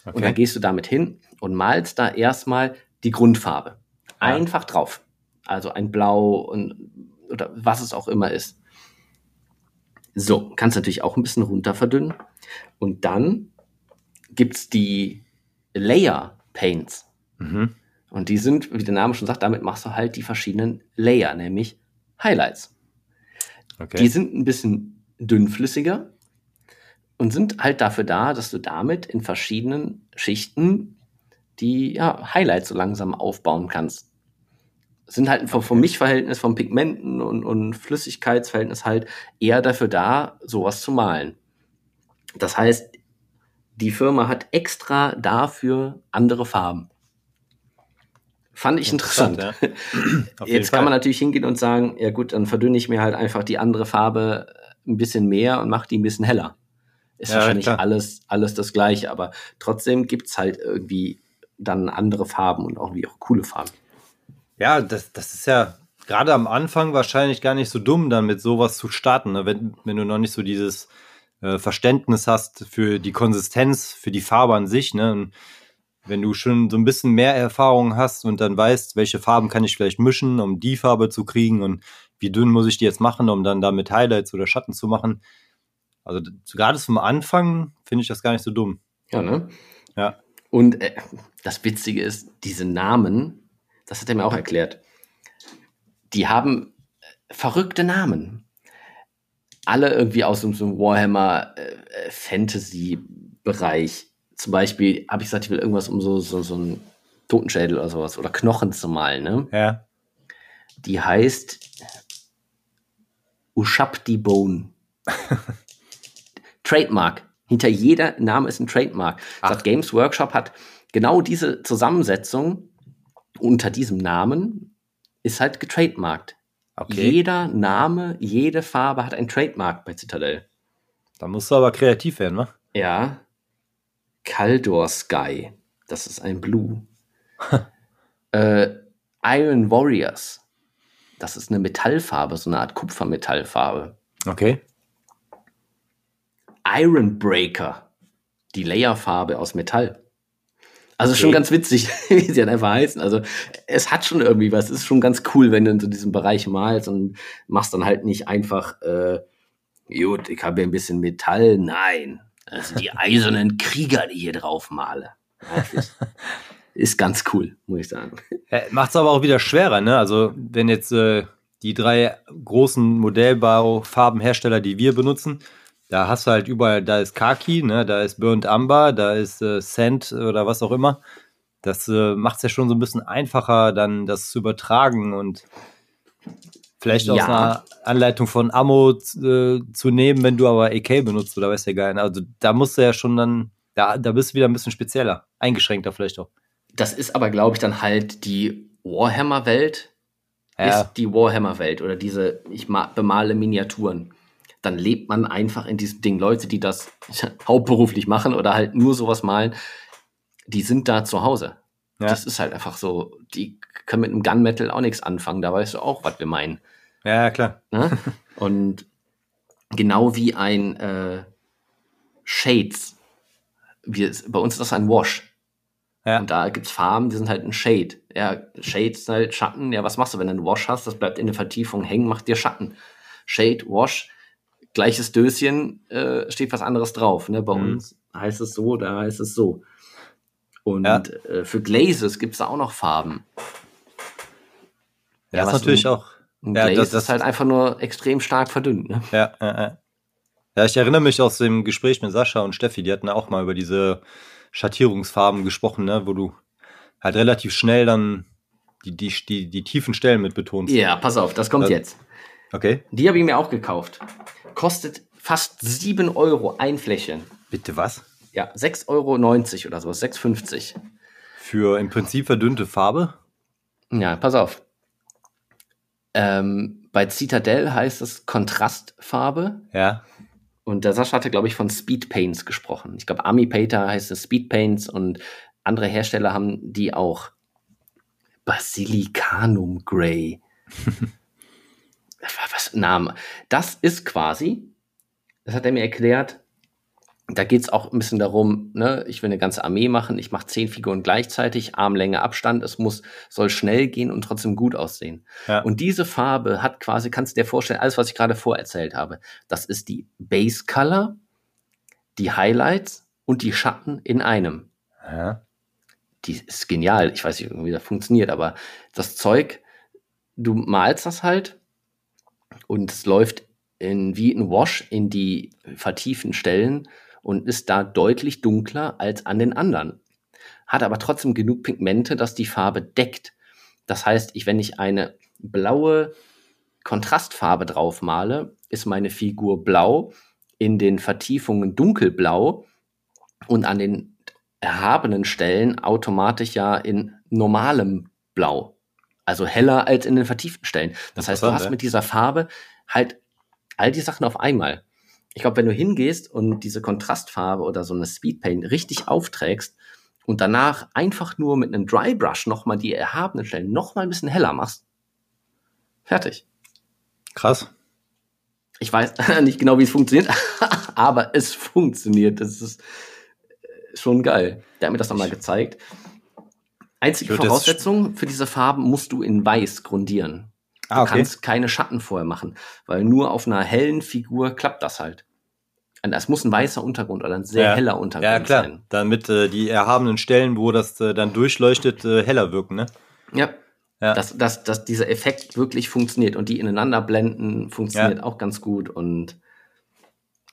okay. und dann gehst du damit hin und malst da erstmal die Grundfarbe. Einfach drauf. Also ein Blau und, oder was es auch immer ist. So, kannst natürlich auch ein bisschen runter verdünnen. Und dann gibt es die Layer Paints. Mhm. Und die sind, wie der Name schon sagt, damit machst du halt die verschiedenen Layer, nämlich Highlights. Okay. Die sind ein bisschen dünnflüssiger und sind halt dafür da, dass du damit in verschiedenen Schichten die ja, Highlights so langsam aufbauen kannst. Sind halt vom, vom Mischverhältnis, vom Pigmenten und, und Flüssigkeitsverhältnis halt eher dafür da, sowas zu malen. Das heißt, die Firma hat extra dafür andere Farben. Fand ich interessant. interessant ja. (clears throat) Jetzt kann man natürlich hingehen und sagen, ja gut, dann verdünne ich mir halt einfach die andere Farbe ein bisschen mehr und mache die ein bisschen heller. Ist ja, wahrscheinlich alles, alles das gleiche, aber trotzdem gibt es halt irgendwie dann andere Farben und auch wie auch coole Farben. Ja, das, das ist ja gerade am Anfang wahrscheinlich gar nicht so dumm, dann mit sowas zu starten, ne? wenn, wenn du noch nicht so dieses äh, Verständnis hast für die Konsistenz, für die Farbe an sich. Ne? Und wenn du schon so ein bisschen mehr Erfahrung hast und dann weißt, welche Farben kann ich vielleicht mischen, um die Farbe zu kriegen und wie dünn muss ich die jetzt machen, um dann damit Highlights oder Schatten zu machen. Also gerade zum Anfang finde ich das gar nicht so dumm. Ja, ne? Ja. Und äh, das Witzige ist, diese Namen, das hat er mir auch erklärt, die haben äh, verrückte Namen. Alle irgendwie aus so einem Warhammer äh, äh. Zum Beispiel habe ich gesagt, ich will irgendwas um so, so, so einen Totenschädel oder sowas oder Knochen zu malen. Ne? Ja. Die heißt Ushabti Bone. (laughs) Trademark. Hinter jeder Name ist ein Trademark. Das Games Workshop hat genau diese Zusammensetzung unter diesem Namen ist halt getrademarkt. Okay. Jeder Name, jede Farbe hat ein Trademark bei Citadel. Da musst du aber kreativ werden, ne? Ja. Kaldor Sky. Das ist ein Blue. (laughs) äh, Iron Warriors. Das ist eine Metallfarbe, so eine Art Kupfermetallfarbe. Okay. Iron Breaker, die Layerfarbe aus Metall. Also okay. schon ganz witzig, (laughs) wie sie dann einfach heißen. Also es hat schon irgendwie was. Es ist schon ganz cool, wenn du in so diesem Bereich malst und machst dann halt nicht einfach, äh, gut, ich habe hier ein bisschen Metall. Nein, sind die (laughs) eisernen Krieger, die hier drauf male. Ist, (laughs) ist, ganz cool, muss ich sagen. Ja, Macht es aber auch wieder schwerer, ne? Also wenn jetzt äh, die drei großen Modellbaufarbenhersteller, die wir benutzen, da hast du halt überall, da ist Kaki, ne, da ist Burnt Amber, da ist äh, Sand oder was auch immer. Das äh, macht es ja schon so ein bisschen einfacher, dann das zu übertragen und vielleicht ja. aus einer Anleitung von Ammo äh, zu nehmen, wenn du aber AK benutzt oder weiß der Geil. Also da musst du ja schon dann, da, da bist du wieder ein bisschen spezieller, eingeschränkter vielleicht auch. Das ist aber, glaube ich, dann halt die Warhammer-Welt, ja. ist die Warhammer-Welt oder diese, ich bemale Miniaturen dann lebt man einfach in diesem Ding. Leute, die das (laughs) hauptberuflich machen oder halt nur sowas malen, die sind da zu Hause. Ja. Das ist halt einfach so, die können mit einem Gunmetal auch nichts anfangen, da weißt du auch, was wir meinen. Ja, klar. Ne? (laughs) Und genau wie ein äh, Shades. Wir, bei uns ist das ein Wash. Ja. Und da gibt es Farben, die sind halt ein Shade. Ja, Shades halt Schatten. Ja, was machst du, wenn du einen Wash hast? Das bleibt in der Vertiefung hängen, macht dir Schatten. Shade, Wash gleiches Döschen äh, steht was anderes drauf. Ne? Bei mhm. uns heißt es so, da heißt es so. Und ja. äh, für Glazes gibt es auch noch Farben. Ja, das ist natürlich ein, auch. Ein ja, das, das, ist halt einfach nur extrem stark verdünnt. Ne? Ja, ja, ja. Ja, ich erinnere mich aus dem Gespräch mit Sascha und Steffi, die hatten auch mal über diese Schattierungsfarben gesprochen, ne, wo du halt relativ schnell dann die, die, die, die tiefen Stellen mit betonst. Ja, pass auf, das kommt also, jetzt. Okay. Die habe ich mir auch gekauft. Kostet fast 7 Euro ein Fläschchen. Bitte was? Ja, 6,90 Euro oder so, 6,50. Für im Prinzip verdünnte Farbe? Ja, pass auf. Ähm, bei Citadel heißt es Kontrastfarbe. Ja. Und der Sascha hatte, glaube ich, von Speed Paints gesprochen. Ich glaube, Army Painter heißt es Speed Paints und andere Hersteller haben die auch. Basilicanum Grey. (laughs) Was Name? Das ist quasi, das hat er mir erklärt, da geht es auch ein bisschen darum, ne, ich will eine ganze Armee machen, ich mache zehn Figuren gleichzeitig, Armlänge Abstand, es muss, soll schnell gehen und trotzdem gut aussehen. Ja. Und diese Farbe hat quasi, kannst du dir vorstellen, alles, was ich gerade vorerzählt habe, das ist die Base Color, die Highlights und die Schatten in einem. Ja. Die ist genial. Ich weiß nicht, wie das funktioniert, aber das Zeug, du malst das halt und es läuft in, wie ein Wash in die vertieften Stellen und ist da deutlich dunkler als an den anderen. Hat aber trotzdem genug Pigmente, dass die Farbe deckt. Das heißt, ich, wenn ich eine blaue Kontrastfarbe drauf male, ist meine Figur blau, in den Vertiefungen dunkelblau und an den erhabenen Stellen automatisch ja in normalem Blau. Also heller als in den vertieften Stellen. Das heißt, du hast mit dieser Farbe halt all die Sachen auf einmal ich glaube, wenn du hingehst und diese Kontrastfarbe oder so eine Speedpaint richtig aufträgst und danach einfach nur mit einem Drybrush nochmal die erhabenen Stellen nochmal ein bisschen heller machst, fertig. Krass. Ich weiß (laughs) nicht genau, wie es funktioniert, (laughs) aber es funktioniert. Das ist schon geil. Der hat mir das nochmal gezeigt. Einzige Voraussetzung für diese Farben musst du in weiß grundieren. Du ah, okay. kannst keine Schatten vorher machen, weil nur auf einer hellen Figur klappt das halt. Es muss ein weißer Untergrund oder ein sehr ja. heller Untergrund ja, klar. sein. Damit äh, die erhabenen Stellen, wo das äh, dann durchleuchtet, äh, heller wirken, ne? Ja. ja. Dass, dass, dass dieser Effekt wirklich funktioniert und die ineinander blenden funktioniert ja. auch ganz gut und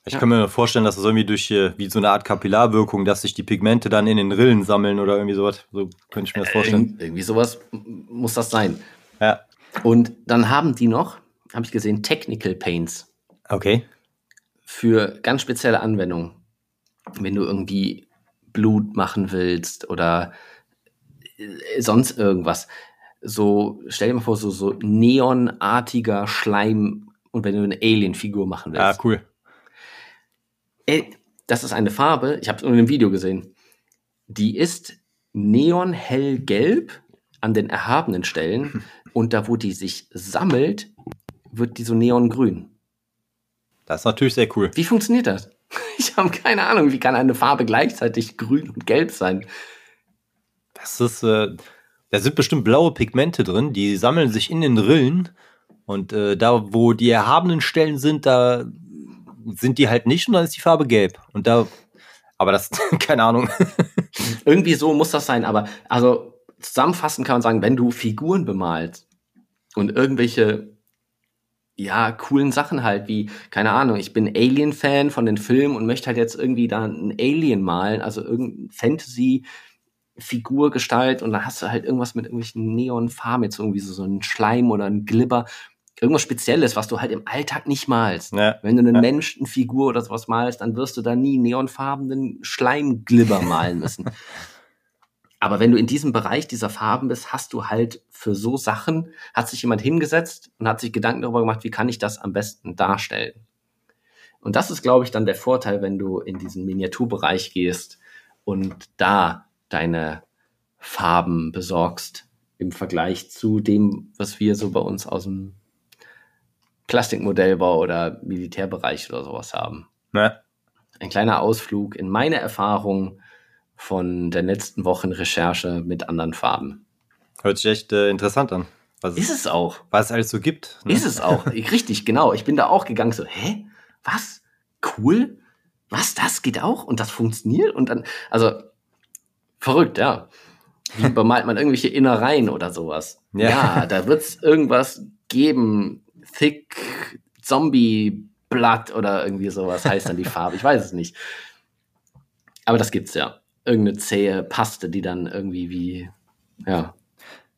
ich ja. kann mir vorstellen, dass es das irgendwie durch äh, wie so eine Art Kapillarwirkung, dass sich die Pigmente dann in den Rillen sammeln oder irgendwie sowas. So könnte ich mir das vorstellen. Äh, irgendwie sowas muss das sein. Ja. Und dann haben die noch, habe ich gesehen, Technical Paints. Okay. Für ganz spezielle Anwendungen. Wenn du irgendwie Blut machen willst oder äh, sonst irgendwas. So, stell dir mal vor, so, so neonartiger Schleim und wenn du eine Alien-Figur machen willst. Ah, cool. Ey, das ist eine Farbe, ich habe es in einem Video gesehen. Die ist neonhellgelb an den erhabenen Stellen und da, wo die sich sammelt, wird die so neongrün. Das ist natürlich sehr cool. Wie funktioniert das? (laughs) Ich habe keine Ahnung, wie kann eine Farbe gleichzeitig grün und gelb sein? Das ist, äh, da sind bestimmt blaue Pigmente drin, die sammeln sich in den Rillen und äh, da, wo die erhabenen Stellen sind, da sind die halt nicht und dann ist die Farbe gelb. Und da, aber das, (laughs) keine Ahnung. (laughs) Irgendwie so muss das sein, aber also zusammenfassend kann man sagen, wenn du Figuren bemalst, und irgendwelche ja, coolen Sachen halt, wie, keine Ahnung, ich bin Alien-Fan von den Filmen und möchte halt jetzt irgendwie da ein Alien malen, also irgendein Fantasy-Figurgestalt und dann hast du halt irgendwas mit irgendwelchen Neonfarben, jetzt irgendwie so, so ein Schleim oder ein Glibber, irgendwas Spezielles, was du halt im Alltag nicht malst. Ja. Wenn du einen ja. Mensch, eine Figur oder sowas malst, dann wirst du da nie neonfarbenen Schleimglibber malen müssen. (laughs) Aber wenn du in diesem Bereich dieser Farben bist, hast du halt für so Sachen, hat sich jemand hingesetzt und hat sich Gedanken darüber gemacht, wie kann ich das am besten darstellen. Und das ist, glaube ich, dann der Vorteil, wenn du in diesen Miniaturbereich gehst und da deine Farben besorgst im Vergleich zu dem, was wir so bei uns aus dem Plastikmodellbau oder Militärbereich oder sowas haben. Ja. Ein kleiner Ausflug in meine Erfahrung von der letzten Wochen Recherche mit anderen Farben. Hört sich echt äh, interessant an. Was ist es auch. Was es alles so gibt. Ne? Ist es auch. (laughs) Richtig, genau. Ich bin da auch gegangen so, hä? Was? Cool? Was? Das geht auch? Und das funktioniert? Und dann, also, verrückt, ja. Wie (laughs) bemalt man irgendwelche Innereien oder sowas? Ja, ja da es irgendwas geben. Thick Zombie Blood oder irgendwie sowas heißt dann die Farbe. Ich weiß es nicht. Aber das gibt's ja irgendeine zähe Paste, die dann irgendwie wie, ja.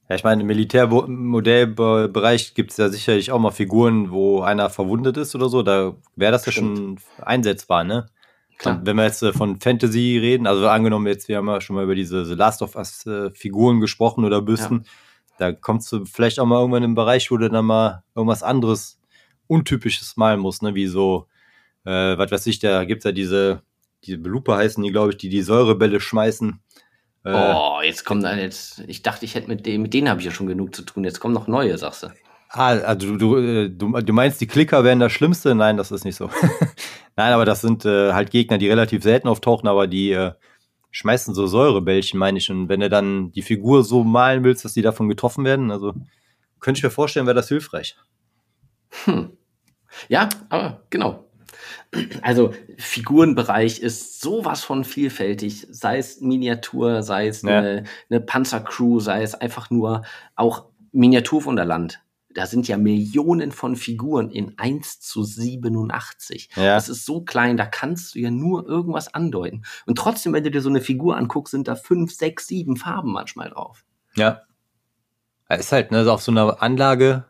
Ja, ich meine, im Militärmodellbereich gibt es ja sicherlich auch mal Figuren, wo einer verwundet ist oder so. Da wäre das ja schon einsetzbar, ne? Klar. wenn wir jetzt äh, von Fantasy reden, also angenommen jetzt, wir haben ja schon mal über diese The Last of Us äh, Figuren gesprochen oder Büsten, ja. Da kommst du vielleicht auch mal irgendwann im Bereich, wo du dann mal irgendwas anderes Untypisches malen musst, ne? Wie so, äh, was weiß ich, da gibt es ja diese diese Belupe heißen die, glaube ich, die die Säurebälle schmeißen. Äh, oh, jetzt kommt da jetzt. Ich dachte, ich hätte mit dem, mit denen habe ich ja schon genug zu tun. Jetzt kommen noch neue, sagst du. Ah, also du, äh, du, du meinst, die Klicker wären das Schlimmste? Nein, das ist nicht so. (laughs) Nein, aber das sind äh, halt Gegner, die relativ selten auftauchen, aber die äh, schmeißen so Säurebällchen, meine ich. Und wenn du dann die Figur so malen willst, dass die davon getroffen werden, also könnte ich mir vorstellen, wäre das hilfreich. Hm. Ja, aber genau. Also Figurenbereich ist sowas von vielfältig, sei es Miniatur, sei es ja. eine, eine Panzercrew, sei es einfach nur auch Miniaturwunderland. Da sind ja Millionen von Figuren in 1 zu 87. Ja. Das ist so klein, da kannst du ja nur irgendwas andeuten. Und trotzdem, wenn du dir so eine Figur anguckst, sind da fünf, sechs, sieben Farben manchmal drauf. Ja. Ist halt, ne, auf so einer Anlage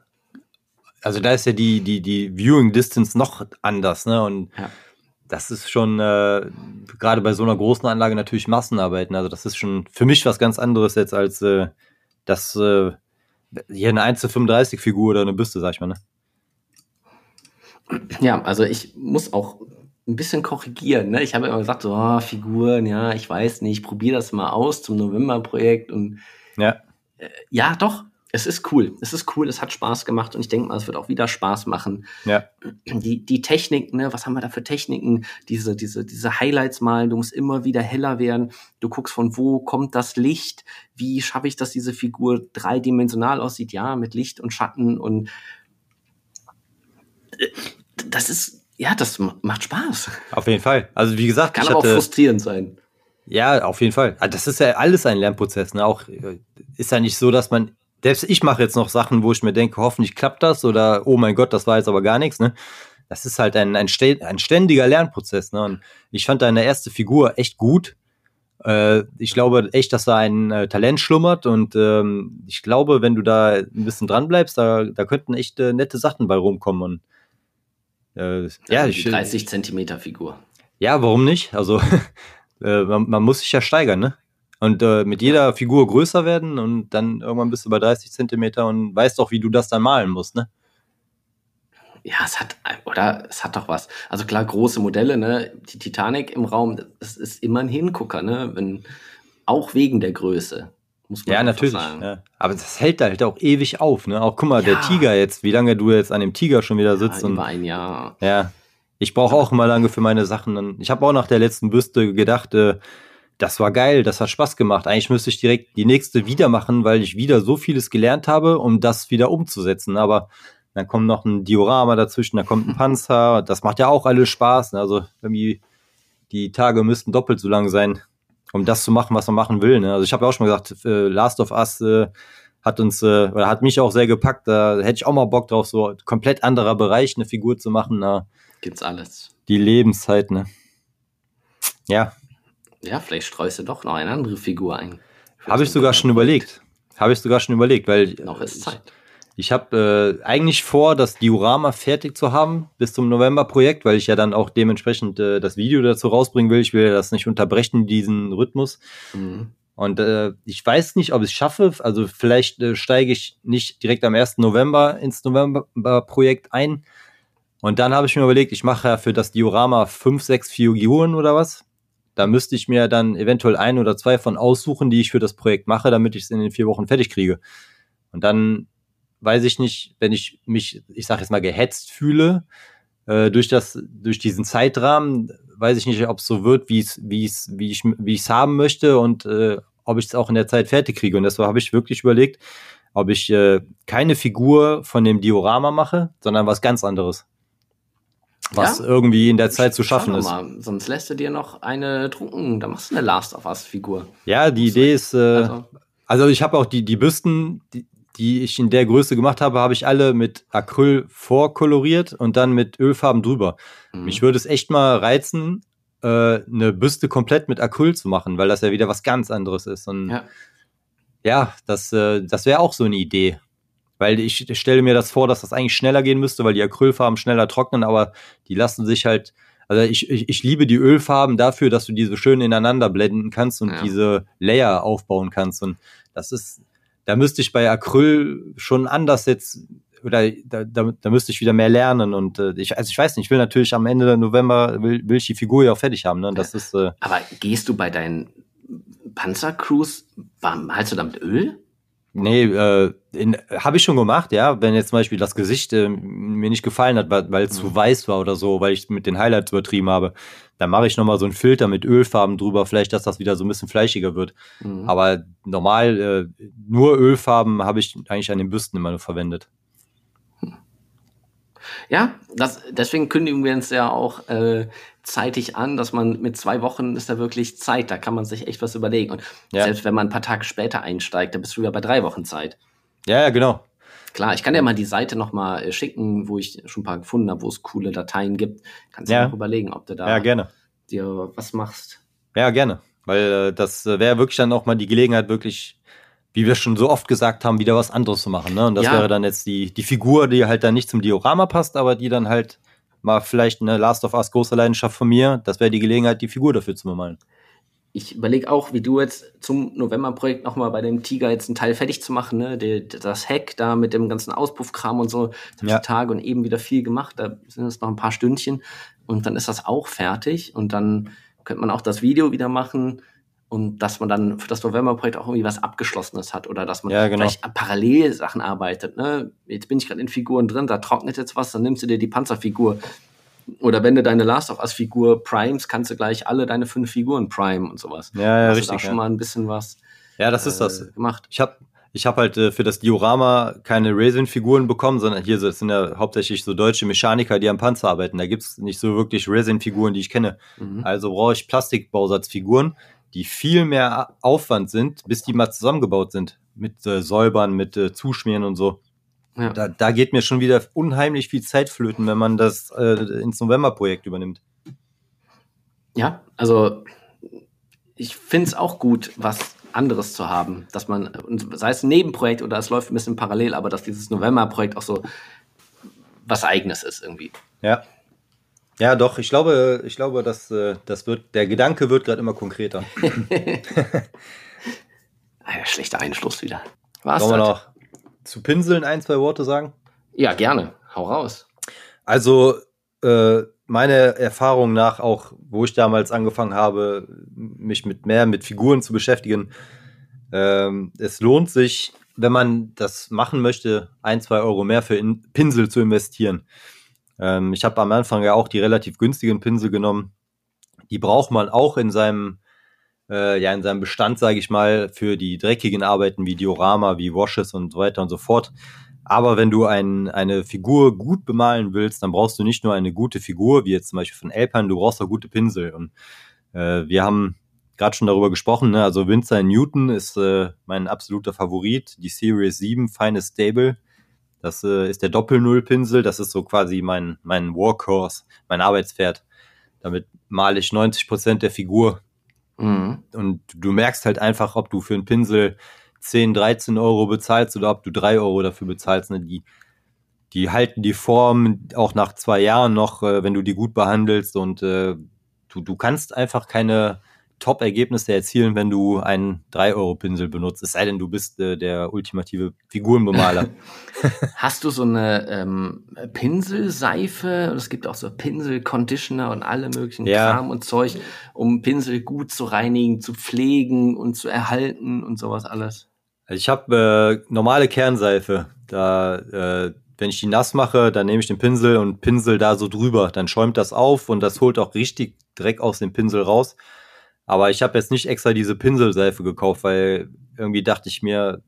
also da ist ja die, die, die Viewing Distance noch anders, ne? Und ja. das ist schon äh, gerade bei so einer großen Anlage natürlich Massenarbeiten. Also das ist schon für mich was ganz anderes jetzt als äh, das äh, hier eine 1 zu 35 Figur oder eine Büste, sag ich mal, ne? Ja, also ich muss auch ein bisschen korrigieren. Ne? Ich habe immer gesagt, so oh, Figuren, ja, ich weiß nicht, probiere das mal aus zum November-Projekt und ja. Äh, ja, doch, es ist cool. Es ist cool, es hat Spaß gemacht und ich denke mal, es wird auch wieder Spaß machen. Ja. Die, die Technik, ne, was haben wir da für Techniken? Diese, diese, diese Highlights malen, du musst immer wieder heller werden. Du guckst von wo kommt das Licht? Wie schaffe ich, dass diese Figur dreidimensional aussieht? Ja, mit Licht und Schatten und äh, das ist, ja, das macht Spaß. Auf jeden Fall. Also wie gesagt, kann aber hatte, auch frustrierend sein. Ja, auf jeden Fall. Ah, das ist ja alles ein Lernprozess. Ne? Auch äh, ist ja nicht so, dass man selbst ich mache jetzt noch Sachen, wo ich mir denke, hoffentlich klappt das oder oh mein Gott, das war jetzt aber gar nichts. Ne? Das ist halt ein, ein, ständiger Lernprozess. Ne? Und ich fand deine erste Figur echt gut. Äh, ich glaube echt, dass da ein äh, Talent schlummert und ähm, ich glaube, wenn du da ein bisschen dran bleibst, da, da könnten echt äh, nette Sachen bei rumkommen. Und, äh, ja, ja die 30 Zentimeter Figur. Ja, warum nicht? Also (laughs) äh, man, man muss sich ja steigern, ne? Und äh, mit jeder Figur größer werden und dann irgendwann bist du bei 30 Zentimeter und weißt auch, wie du das dann malen musst, ne? Ja, es hat, oder es hat doch was. Also klar, große Modelle, ne? Die Titanic im Raum, das ist immer ein Hingucker, ne? Wenn, auch wegen der Größe. Muss man ja, natürlich. Sagen. Ja. Aber das hält halt auch ewig auf, ne? Auch guck mal, ja. der Tiger jetzt, wie lange du jetzt an dem Tiger schon wieder sitzt. Ja, über und, ein Jahr. Ja. Ich brauche auch immer lange für meine Sachen. Ich habe auch nach der letzten Büste gedacht, äh, das war geil, das hat Spaß gemacht. Eigentlich müsste ich direkt die nächste wieder machen, weil ich wieder so vieles gelernt habe, um das wieder umzusetzen. Aber dann kommt noch ein Diorama dazwischen, da kommt ein (laughs) Panzer, das macht ja auch alles Spaß. Ne? Also irgendwie die Tage müssten doppelt so lang sein, um das zu machen, was man machen will. Ne? Also ich habe ja auch schon mal gesagt, äh, Last of Us äh, hat uns äh, oder hat mich auch sehr gepackt. Da hätte ich auch mal Bock drauf, so komplett anderer Bereich eine Figur zu machen. Na, Gibt's alles. Die Lebenszeit, ne? Ja, ja, vielleicht streust du doch noch eine andere Figur ein. Habe ich sogar schon überlegt. Habe ich sogar schon überlegt, weil. Noch ist Zeit. Ich, ich habe äh, eigentlich vor, das Diorama fertig zu haben bis zum November-Projekt, weil ich ja dann auch dementsprechend äh, das Video dazu rausbringen will. Ich will das nicht unterbrechen, diesen Rhythmus. Mhm. Und äh, ich weiß nicht, ob ich es schaffe. Also vielleicht äh, steige ich nicht direkt am 1. November ins November-Projekt ein. Und dann habe ich mir überlegt, ich mache ja für das Diorama fünf, sechs Figuren oder was. Da müsste ich mir dann eventuell ein oder zwei von aussuchen, die ich für das Projekt mache, damit ich es in den vier Wochen fertig kriege. Und dann weiß ich nicht, wenn ich mich, ich sage jetzt mal, gehetzt fühle äh, durch das, durch diesen Zeitrahmen, weiß ich nicht, ob es so wird, wie es, wie wie ich, wie es haben möchte und äh, ob ich es auch in der Zeit fertig kriege. Und deshalb habe ich wirklich überlegt, ob ich äh, keine Figur von dem Diorama mache, sondern was ganz anderes was ja? irgendwie in der Zeit zu schaffen ist. Mal, sonst lässt du dir noch eine drucken, da machst du eine Last of Us Figur. Ja, die Idee ist, äh, also. also. ich habe auch die, die Büsten, die, die ich in der Größe gemacht habe, habe ich alle mit Acryl vorkoloriert und dann mit Ölfarben drüber. Mhm. Mich würde es echt mal reizen, äh, eine Büste komplett mit Acryl zu machen, weil das ja wieder was ganz anderes ist. Und ja, ja das, äh, das wäre auch so eine Idee. Weil ich stelle mir das vor, dass das eigentlich schneller gehen müsste, weil die Acrylfarben schneller trocknen, aber die lassen sich halt, also ich, ich, ich liebe die Ölfarben dafür, dass du diese schön ineinander blenden kannst und ja. diese Layer aufbauen kannst. Und das ist, da müsste ich bei Acryl schon anders jetzt oder da, da, da müsste ich wieder mehr lernen und äh, ich also ich weiß nicht, ich will natürlich am Ende November will, will ich die Figur ja auch fertig haben, ne? Das ist äh, Aber gehst du bei deinen Panzercruise, malst du damit Öl? Nee, äh, habe ich schon gemacht, ja. Wenn jetzt zum Beispiel das Gesicht äh, mir nicht gefallen hat, weil, es mhm. zu weiß war oder so, weil ich mit den Highlights übertrieben habe, dann mache ich nochmal so einen Filter mit Ölfarben drüber, vielleicht, dass das wieder so ein bisschen fleischiger wird. Mhm. Aber normal, äh, nur Ölfarben habe ich eigentlich an den Büsten immer nur verwendet. Ja, das, deswegen kündigen wir uns ja auch äh, zeitig an, dass man mit zwei Wochen ist da wirklich Zeit, da kann man sich echt was überlegen. Und ja. selbst wenn man ein paar Tage später einsteigt, dann bist du wieder bei drei Wochen Zeit. Ja, ja, genau. Klar, ich kann dir mal die Seite nochmal äh, schicken, wo ich schon ein paar gefunden habe, wo es coole Dateien gibt. Kannst du ja. auch überlegen, ob du da ja, gerne. dir was machst. Ja, gerne. Weil äh, das äh, wäre wirklich dann auch mal die Gelegenheit, wirklich wie wir schon so oft gesagt haben, wieder was anderes zu machen. Ne? Und das ja. wäre dann jetzt die, die Figur, die halt dann nicht zum Diorama passt, aber die dann halt mal vielleicht eine Last of Us große Leidenschaft von mir. Das wäre die Gelegenheit, die Figur dafür zu bemalen. Ich überlege auch, wie du jetzt zum November-Projekt nochmal bei dem Tiger jetzt einen Teil fertig zu machen, ne? Die, das Heck da mit dem ganzen Auspuffkram und so, ja. Tage und eben wieder viel gemacht. Da sind es noch ein paar Stündchen und dann ist das auch fertig und dann könnte man auch das Video wieder machen und dass man dann für das November-Projekt auch irgendwie was Abgeschlossenes hat oder dass man ja, genau. vielleicht parallel Sachen arbeitet. Ne? Jetzt bin ich gerade in Figuren drin, da trocknet jetzt was, dann nimmst du dir die Panzerfigur. Oder wenn du deine Last of Us-Figur primes, kannst du gleich alle deine fünf Figuren prime und sowas. Ja, ja, Hast richtig. Da schon ja. mal ein bisschen was. Ja, das äh, ist das. Gemacht. Ich habe ich hab halt äh, für das Diorama keine Resin-Figuren bekommen, sondern hier das sind ja hauptsächlich so deutsche Mechaniker, die am Panzer arbeiten. Da gibt's nicht so wirklich Resin-Figuren, die ich kenne. Mhm. Also brauche ich Plastikbausatzfiguren die viel mehr Aufwand sind, bis die mal zusammengebaut sind. Mit äh, Säubern, mit äh, Zuschmieren und so. Ja. Da, da geht mir schon wieder unheimlich viel Zeit flöten, wenn man das äh, ins November-Projekt übernimmt. Ja, also ich finde es auch gut, was anderes zu haben, dass man, sei es ein Nebenprojekt oder es läuft ein bisschen parallel, aber dass dieses November-Projekt auch so was Eigenes ist irgendwie. Ja. Ja, doch, ich glaube, ich glaube, dass äh, das wird, der Gedanke wird gerade immer konkreter. (laughs) ah, schlechter Einschluss wieder. Was Sollen wir noch zu Pinseln ein, zwei Worte sagen? Ja, gerne. Hau raus. Also, äh, meine Erfahrung nach, auch wo ich damals angefangen habe, mich mit mehr mit Figuren zu beschäftigen, ähm, es lohnt sich, wenn man das machen möchte, ein, zwei Euro mehr für in Pinsel zu investieren. Ähm, ich habe am Anfang ja auch die relativ günstigen Pinsel genommen. Die braucht man auch in seinem, äh, ja, in seinem Bestand, sage ich mal, für die dreckigen Arbeiten wie Diorama, wie Washes und so weiter und so fort. Aber wenn du ein, eine Figur gut bemalen willst, dann brauchst du nicht nur eine gute Figur, wie jetzt zum Beispiel von Alpine, du brauchst auch gute Pinsel. Und äh, wir haben gerade schon darüber gesprochen, ne? also Winsor Newton ist äh, mein absoluter Favorit, die Series 7 Finest Stable. Das äh, ist der Doppel-Null-Pinsel. Das ist so quasi mein, mein Workhorse, mein Arbeitspferd. Damit male ich 90 Prozent der Figur. Mhm. Und du merkst halt einfach, ob du für einen Pinsel 10, 13 Euro bezahlst oder ob du 3 Euro dafür bezahlst. Ne? Die, die halten die Form auch nach zwei Jahren noch, äh, wenn du die gut behandelst. Und äh, du, du kannst einfach keine Top-Ergebnisse erzielen, wenn du einen 3-Euro-Pinsel benutzt. Es sei denn, du bist äh, der ultimative Figurenbemaler. (laughs) Hast du so eine ähm, Pinselseife? Es gibt auch so Pinsel-Conditioner und alle möglichen ja. Kram und Zeug, um Pinsel gut zu reinigen, zu pflegen und zu erhalten und sowas alles. Ich habe äh, normale Kernseife. Da, äh, wenn ich die nass mache, dann nehme ich den Pinsel und pinsel da so drüber. Dann schäumt das auf und das holt auch richtig Dreck aus dem Pinsel raus. Aber ich habe jetzt nicht extra diese Pinselseife gekauft, weil irgendwie dachte ich mir,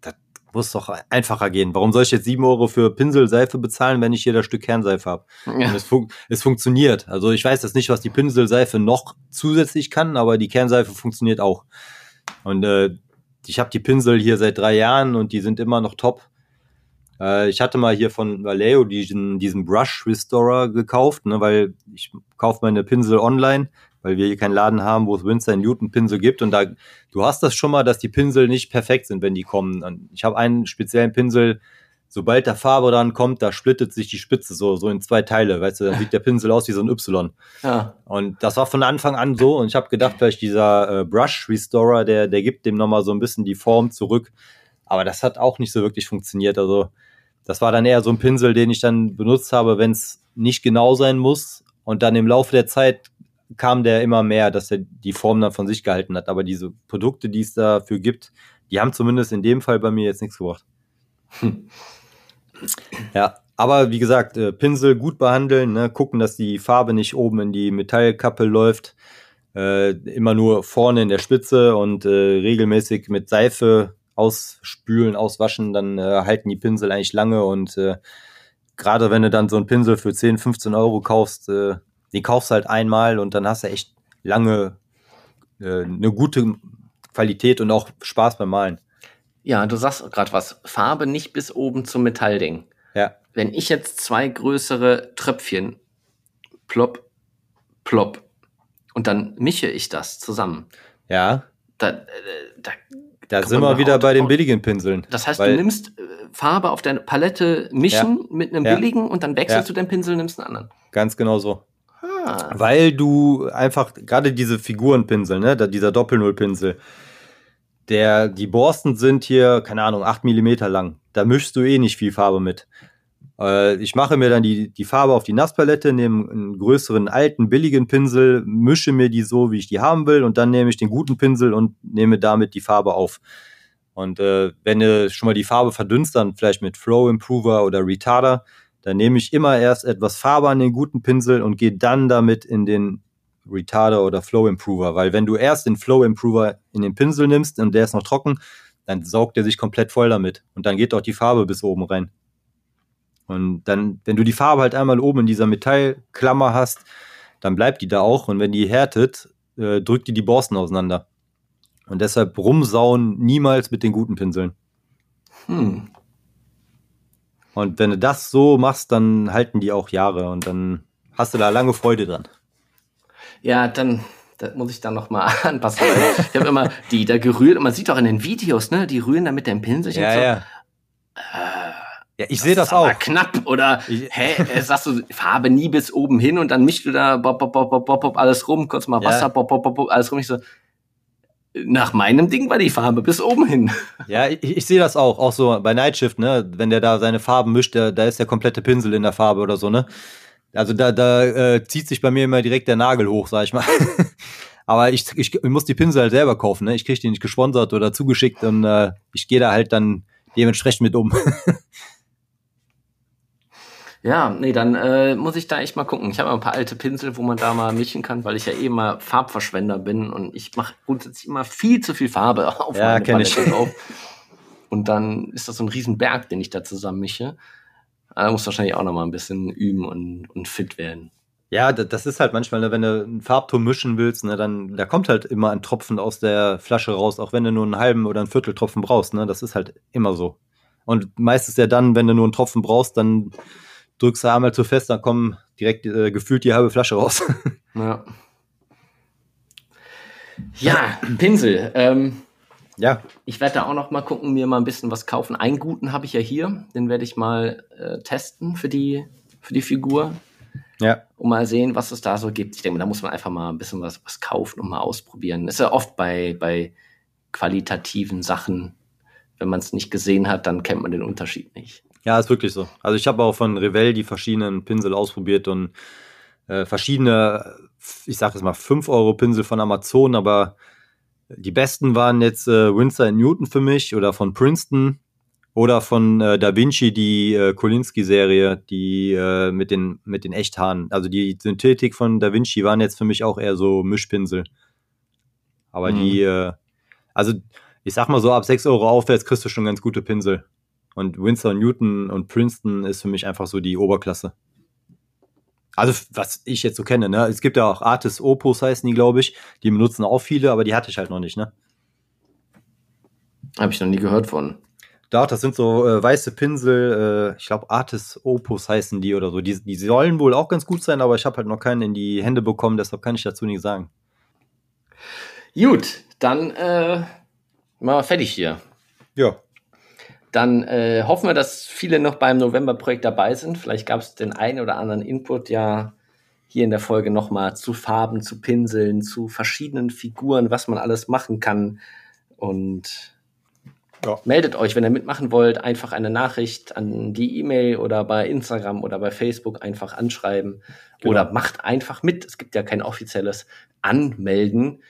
das muss doch einfacher gehen. Warum soll ich jetzt sieben Euro für Pinselseife bezahlen, wenn ich hier das Stück Kernseife habe? Ja. es, fun es funktioniert. Also ich weiß jetzt nicht, was die Pinselseife noch zusätzlich kann, aber die Kernseife funktioniert auch. Und äh, ich habe die Pinsel hier seit drei Jahren und die sind immer noch top. Äh, ich hatte mal hier von Vallejo diesen, diesen Brush Restorer gekauft, ne, weil ich kaufe meine Pinsel online weil wir hier keinen Laden haben, wo es Winsor Newton Pinsel gibt. Und da, du hast das schon mal, dass die Pinsel nicht perfekt sind, wenn die kommen. Und ich habe einen speziellen Pinsel, sobald der Farbe dran kommt, da splittet sich die Spitze so, so in zwei Teile. Weißt du, dann sieht der Pinsel aus wie so ein Y. Ja. Und das war von Anfang an so. Und ich habe gedacht, vielleicht dieser äh, Brush Restorer, der, der gibt dem nochmal so ein bisschen die Form zurück. Aber das hat auch nicht so wirklich funktioniert. Also, das war dann eher so ein Pinsel, den ich dann benutzt habe, wenn es nicht genau sein muss. Und dann im Laufe der Zeit kam der immer mehr, dass er die Form dann von sich gehalten hat. Aber diese Produkte, die es dafür gibt, die haben zumindest in dem Fall bei mir jetzt nichts gebracht. Hm. Ja, aber wie gesagt, äh, Pinsel gut behandeln, ne? gucken, dass die Farbe nicht oben in die Metallkappe läuft. Äh, immer nur vorne in der Spitze und äh, regelmäßig mit Seife ausspülen, auswaschen, dann äh, halten die Pinsel eigentlich lange und äh, gerade wenn du dann so einen Pinsel für 10, 15 Euro kaufst, äh, die kaufst halt einmal und dann hast du echt lange äh, eine gute Qualität und auch Spaß beim Malen. Ja, du sagst gerade was. Farbe nicht bis oben zum Metallding. Ja. Wenn ich jetzt zwei größere Tröpfchen plopp, plopp und dann mische ich das zusammen. Ja. Da, äh, da, da sind wir wieder bei den billigen Pinseln. Das heißt, du nimmst äh, Farbe auf der Palette mischen ja. mit einem ja. billigen und dann wechselst ja. du den Pinsel, nimmst einen anderen. Ganz genau so. Ah. Weil du einfach, gerade diese Figurenpinsel, ne, dieser Doppelnullpinsel, der, die Borsten sind hier, keine Ahnung, 8 mm lang. Da mischst du eh nicht viel Farbe mit. Äh, ich mache mir dann die, die Farbe auf die Nasspalette, nehme einen größeren, alten, billigen Pinsel, mische mir die so, wie ich die haben will, und dann nehme ich den guten Pinsel und nehme damit die Farbe auf. Und äh, wenn du schon mal die Farbe verdünnst, dann vielleicht mit Flow Improver oder Retarder, dann nehme ich immer erst etwas Farbe an den guten Pinsel und gehe dann damit in den Retarder oder Flow Improver, weil wenn du erst den Flow Improver in den Pinsel nimmst und der ist noch trocken, dann saugt er sich komplett voll damit und dann geht auch die Farbe bis oben rein. Und dann, wenn du die Farbe halt einmal oben in dieser Metallklammer hast, dann bleibt die da auch und wenn die härtet, äh, drückt die die Borsten auseinander. Und deshalb rumsauen niemals mit den guten Pinseln. Hm. Und wenn du das so machst, dann halten die auch Jahre und dann hast du da lange Freude dran. Ja, dann da muss ich dann noch mal (laughs) anpassen. ich habe immer die da gerührt und man sieht auch in den Videos, ne, die rühren da mit dem Pinsel. Ja, so. ja. Äh, ja, ich sehe das, das auch. knapp oder ich, hä, äh, sagst du Farbe nie bis oben hin und dann mischst du da bop, bop, bop, bop, bop, alles rum, kurz mal Wasser, ja. bop, bop, bop, alles rum. Ich so, nach meinem Ding war die Farbe bis oben hin. Ja, ich, ich sehe das auch, auch so bei Nightshift, ne, wenn der da seine Farben mischt, der, da ist der komplette Pinsel in der Farbe oder so, ne. Also da, da äh, zieht sich bei mir immer direkt der Nagel hoch, sag ich mal. (laughs) Aber ich, ich, ich muss die Pinsel halt selber kaufen, ne. Ich kriege die nicht gesponsert oder zugeschickt und äh, ich gehe da halt dann dementsprechend mit um. (laughs) Ja, nee, dann äh, muss ich da echt mal gucken. Ich habe ein paar alte Pinsel, wo man da mal mischen kann, weil ich ja eh immer Farbverschwender bin und ich mache grundsätzlich immer viel zu viel Farbe (laughs) auf ja, meine Palette drauf. Und dann ist das so ein Riesenberg, den ich da zusammen mische. Da muss wahrscheinlich auch noch mal ein bisschen üben und, und fit werden. Ja, das ist halt manchmal, ne, wenn du einen Farbton mischen willst, ne, dann da kommt halt immer ein Tropfen aus der Flasche raus, auch wenn du nur einen halben oder einen Vierteltropfen brauchst. Ne, das ist halt immer so. Und meistens ja dann, wenn du nur einen Tropfen brauchst, dann drückst du einmal zu fest, dann kommen direkt äh, gefühlt die halbe Flasche raus. (laughs) ja. Ja, Pinsel. Ähm, ja. Ich werde da auch noch mal gucken, mir mal ein bisschen was kaufen. Einen guten habe ich ja hier, den werde ich mal äh, testen für die, für die Figur. Ja. Und mal sehen, was es da so gibt. Ich denke, da muss man einfach mal ein bisschen was, was kaufen und mal ausprobieren. Ist ja oft bei, bei qualitativen Sachen, wenn man es nicht gesehen hat, dann kennt man den Unterschied nicht. Ja, ist wirklich so. Also ich habe auch von Revell die verschiedenen Pinsel ausprobiert und äh, verschiedene, ich sage jetzt mal 5 Euro Pinsel von Amazon, aber die besten waren jetzt äh, Winsor Newton für mich oder von Princeton oder von äh, Da Vinci die äh, Kolinski-Serie, die äh, mit den mit den Echthaaren. Also die Synthetik von Da Vinci waren jetzt für mich auch eher so Mischpinsel. Aber mhm. die, äh, also ich sag mal so, ab 6 Euro aufwärts kriegst du schon ganz gute Pinsel. Und Winsor Newton und Princeton ist für mich einfach so die Oberklasse. Also, was ich jetzt so kenne, ne? Es gibt ja auch Artis Opus heißen die, glaube ich. Die benutzen auch viele, aber die hatte ich halt noch nicht, ne? Habe ich noch nie gehört von. Doch, das sind so äh, weiße Pinsel, äh, ich glaube Artis Opus heißen die oder so. Die, die sollen wohl auch ganz gut sein, aber ich habe halt noch keinen in die Hände bekommen, deshalb kann ich dazu nichts sagen. Gut, dann äh, mal fertig hier. Ja. Dann äh, hoffen wir, dass viele noch beim November-Projekt dabei sind. Vielleicht gab es den einen oder anderen Input ja hier in der Folge nochmal zu Farben, zu Pinseln, zu verschiedenen Figuren, was man alles machen kann. Und Ja. Meldet euch, wenn ihr mitmachen wollt, einfach eine Nachricht an die E-Mail oder bei Instagram oder bei Facebook einfach anschreiben genau. oder macht einfach mit. Es gibt ja kein offizielles Anmelden.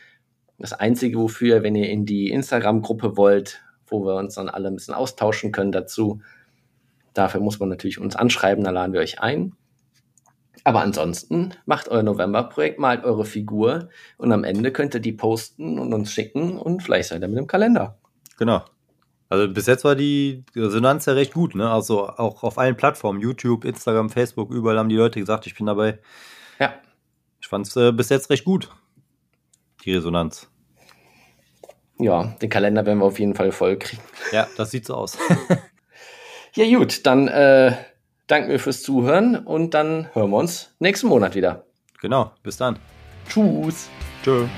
Das Einzige, wofür, wenn ihr in die Instagram-Gruppe wollt, wo wir uns dann alle ein bisschen austauschen können dazu, dafür muss man natürlich uns anschreiben, da laden wir euch ein. Aber ansonsten macht euer November-Projekt, malt eure Figur und am Ende könnt ihr die posten und uns schicken und vielleicht seid ihr mit dem Kalender. Genau. Also bis jetzt war die Resonanz ja recht gut, ne? Also auch auf allen Plattformen, YouTube, Instagram, Facebook, überall haben die Leute gesagt, ich bin dabei. Ja. Ich fand es äh, bis jetzt recht gut, die Resonanz. Ja, den Kalender werden wir auf jeden Fall voll kriegen. Ja, das sieht so aus. (laughs) ja, gut, dann äh, danken wir fürs Zuhören und dann hören wir uns nächsten Monat wieder. Genau, bis dann. Tschüss. Tschüss.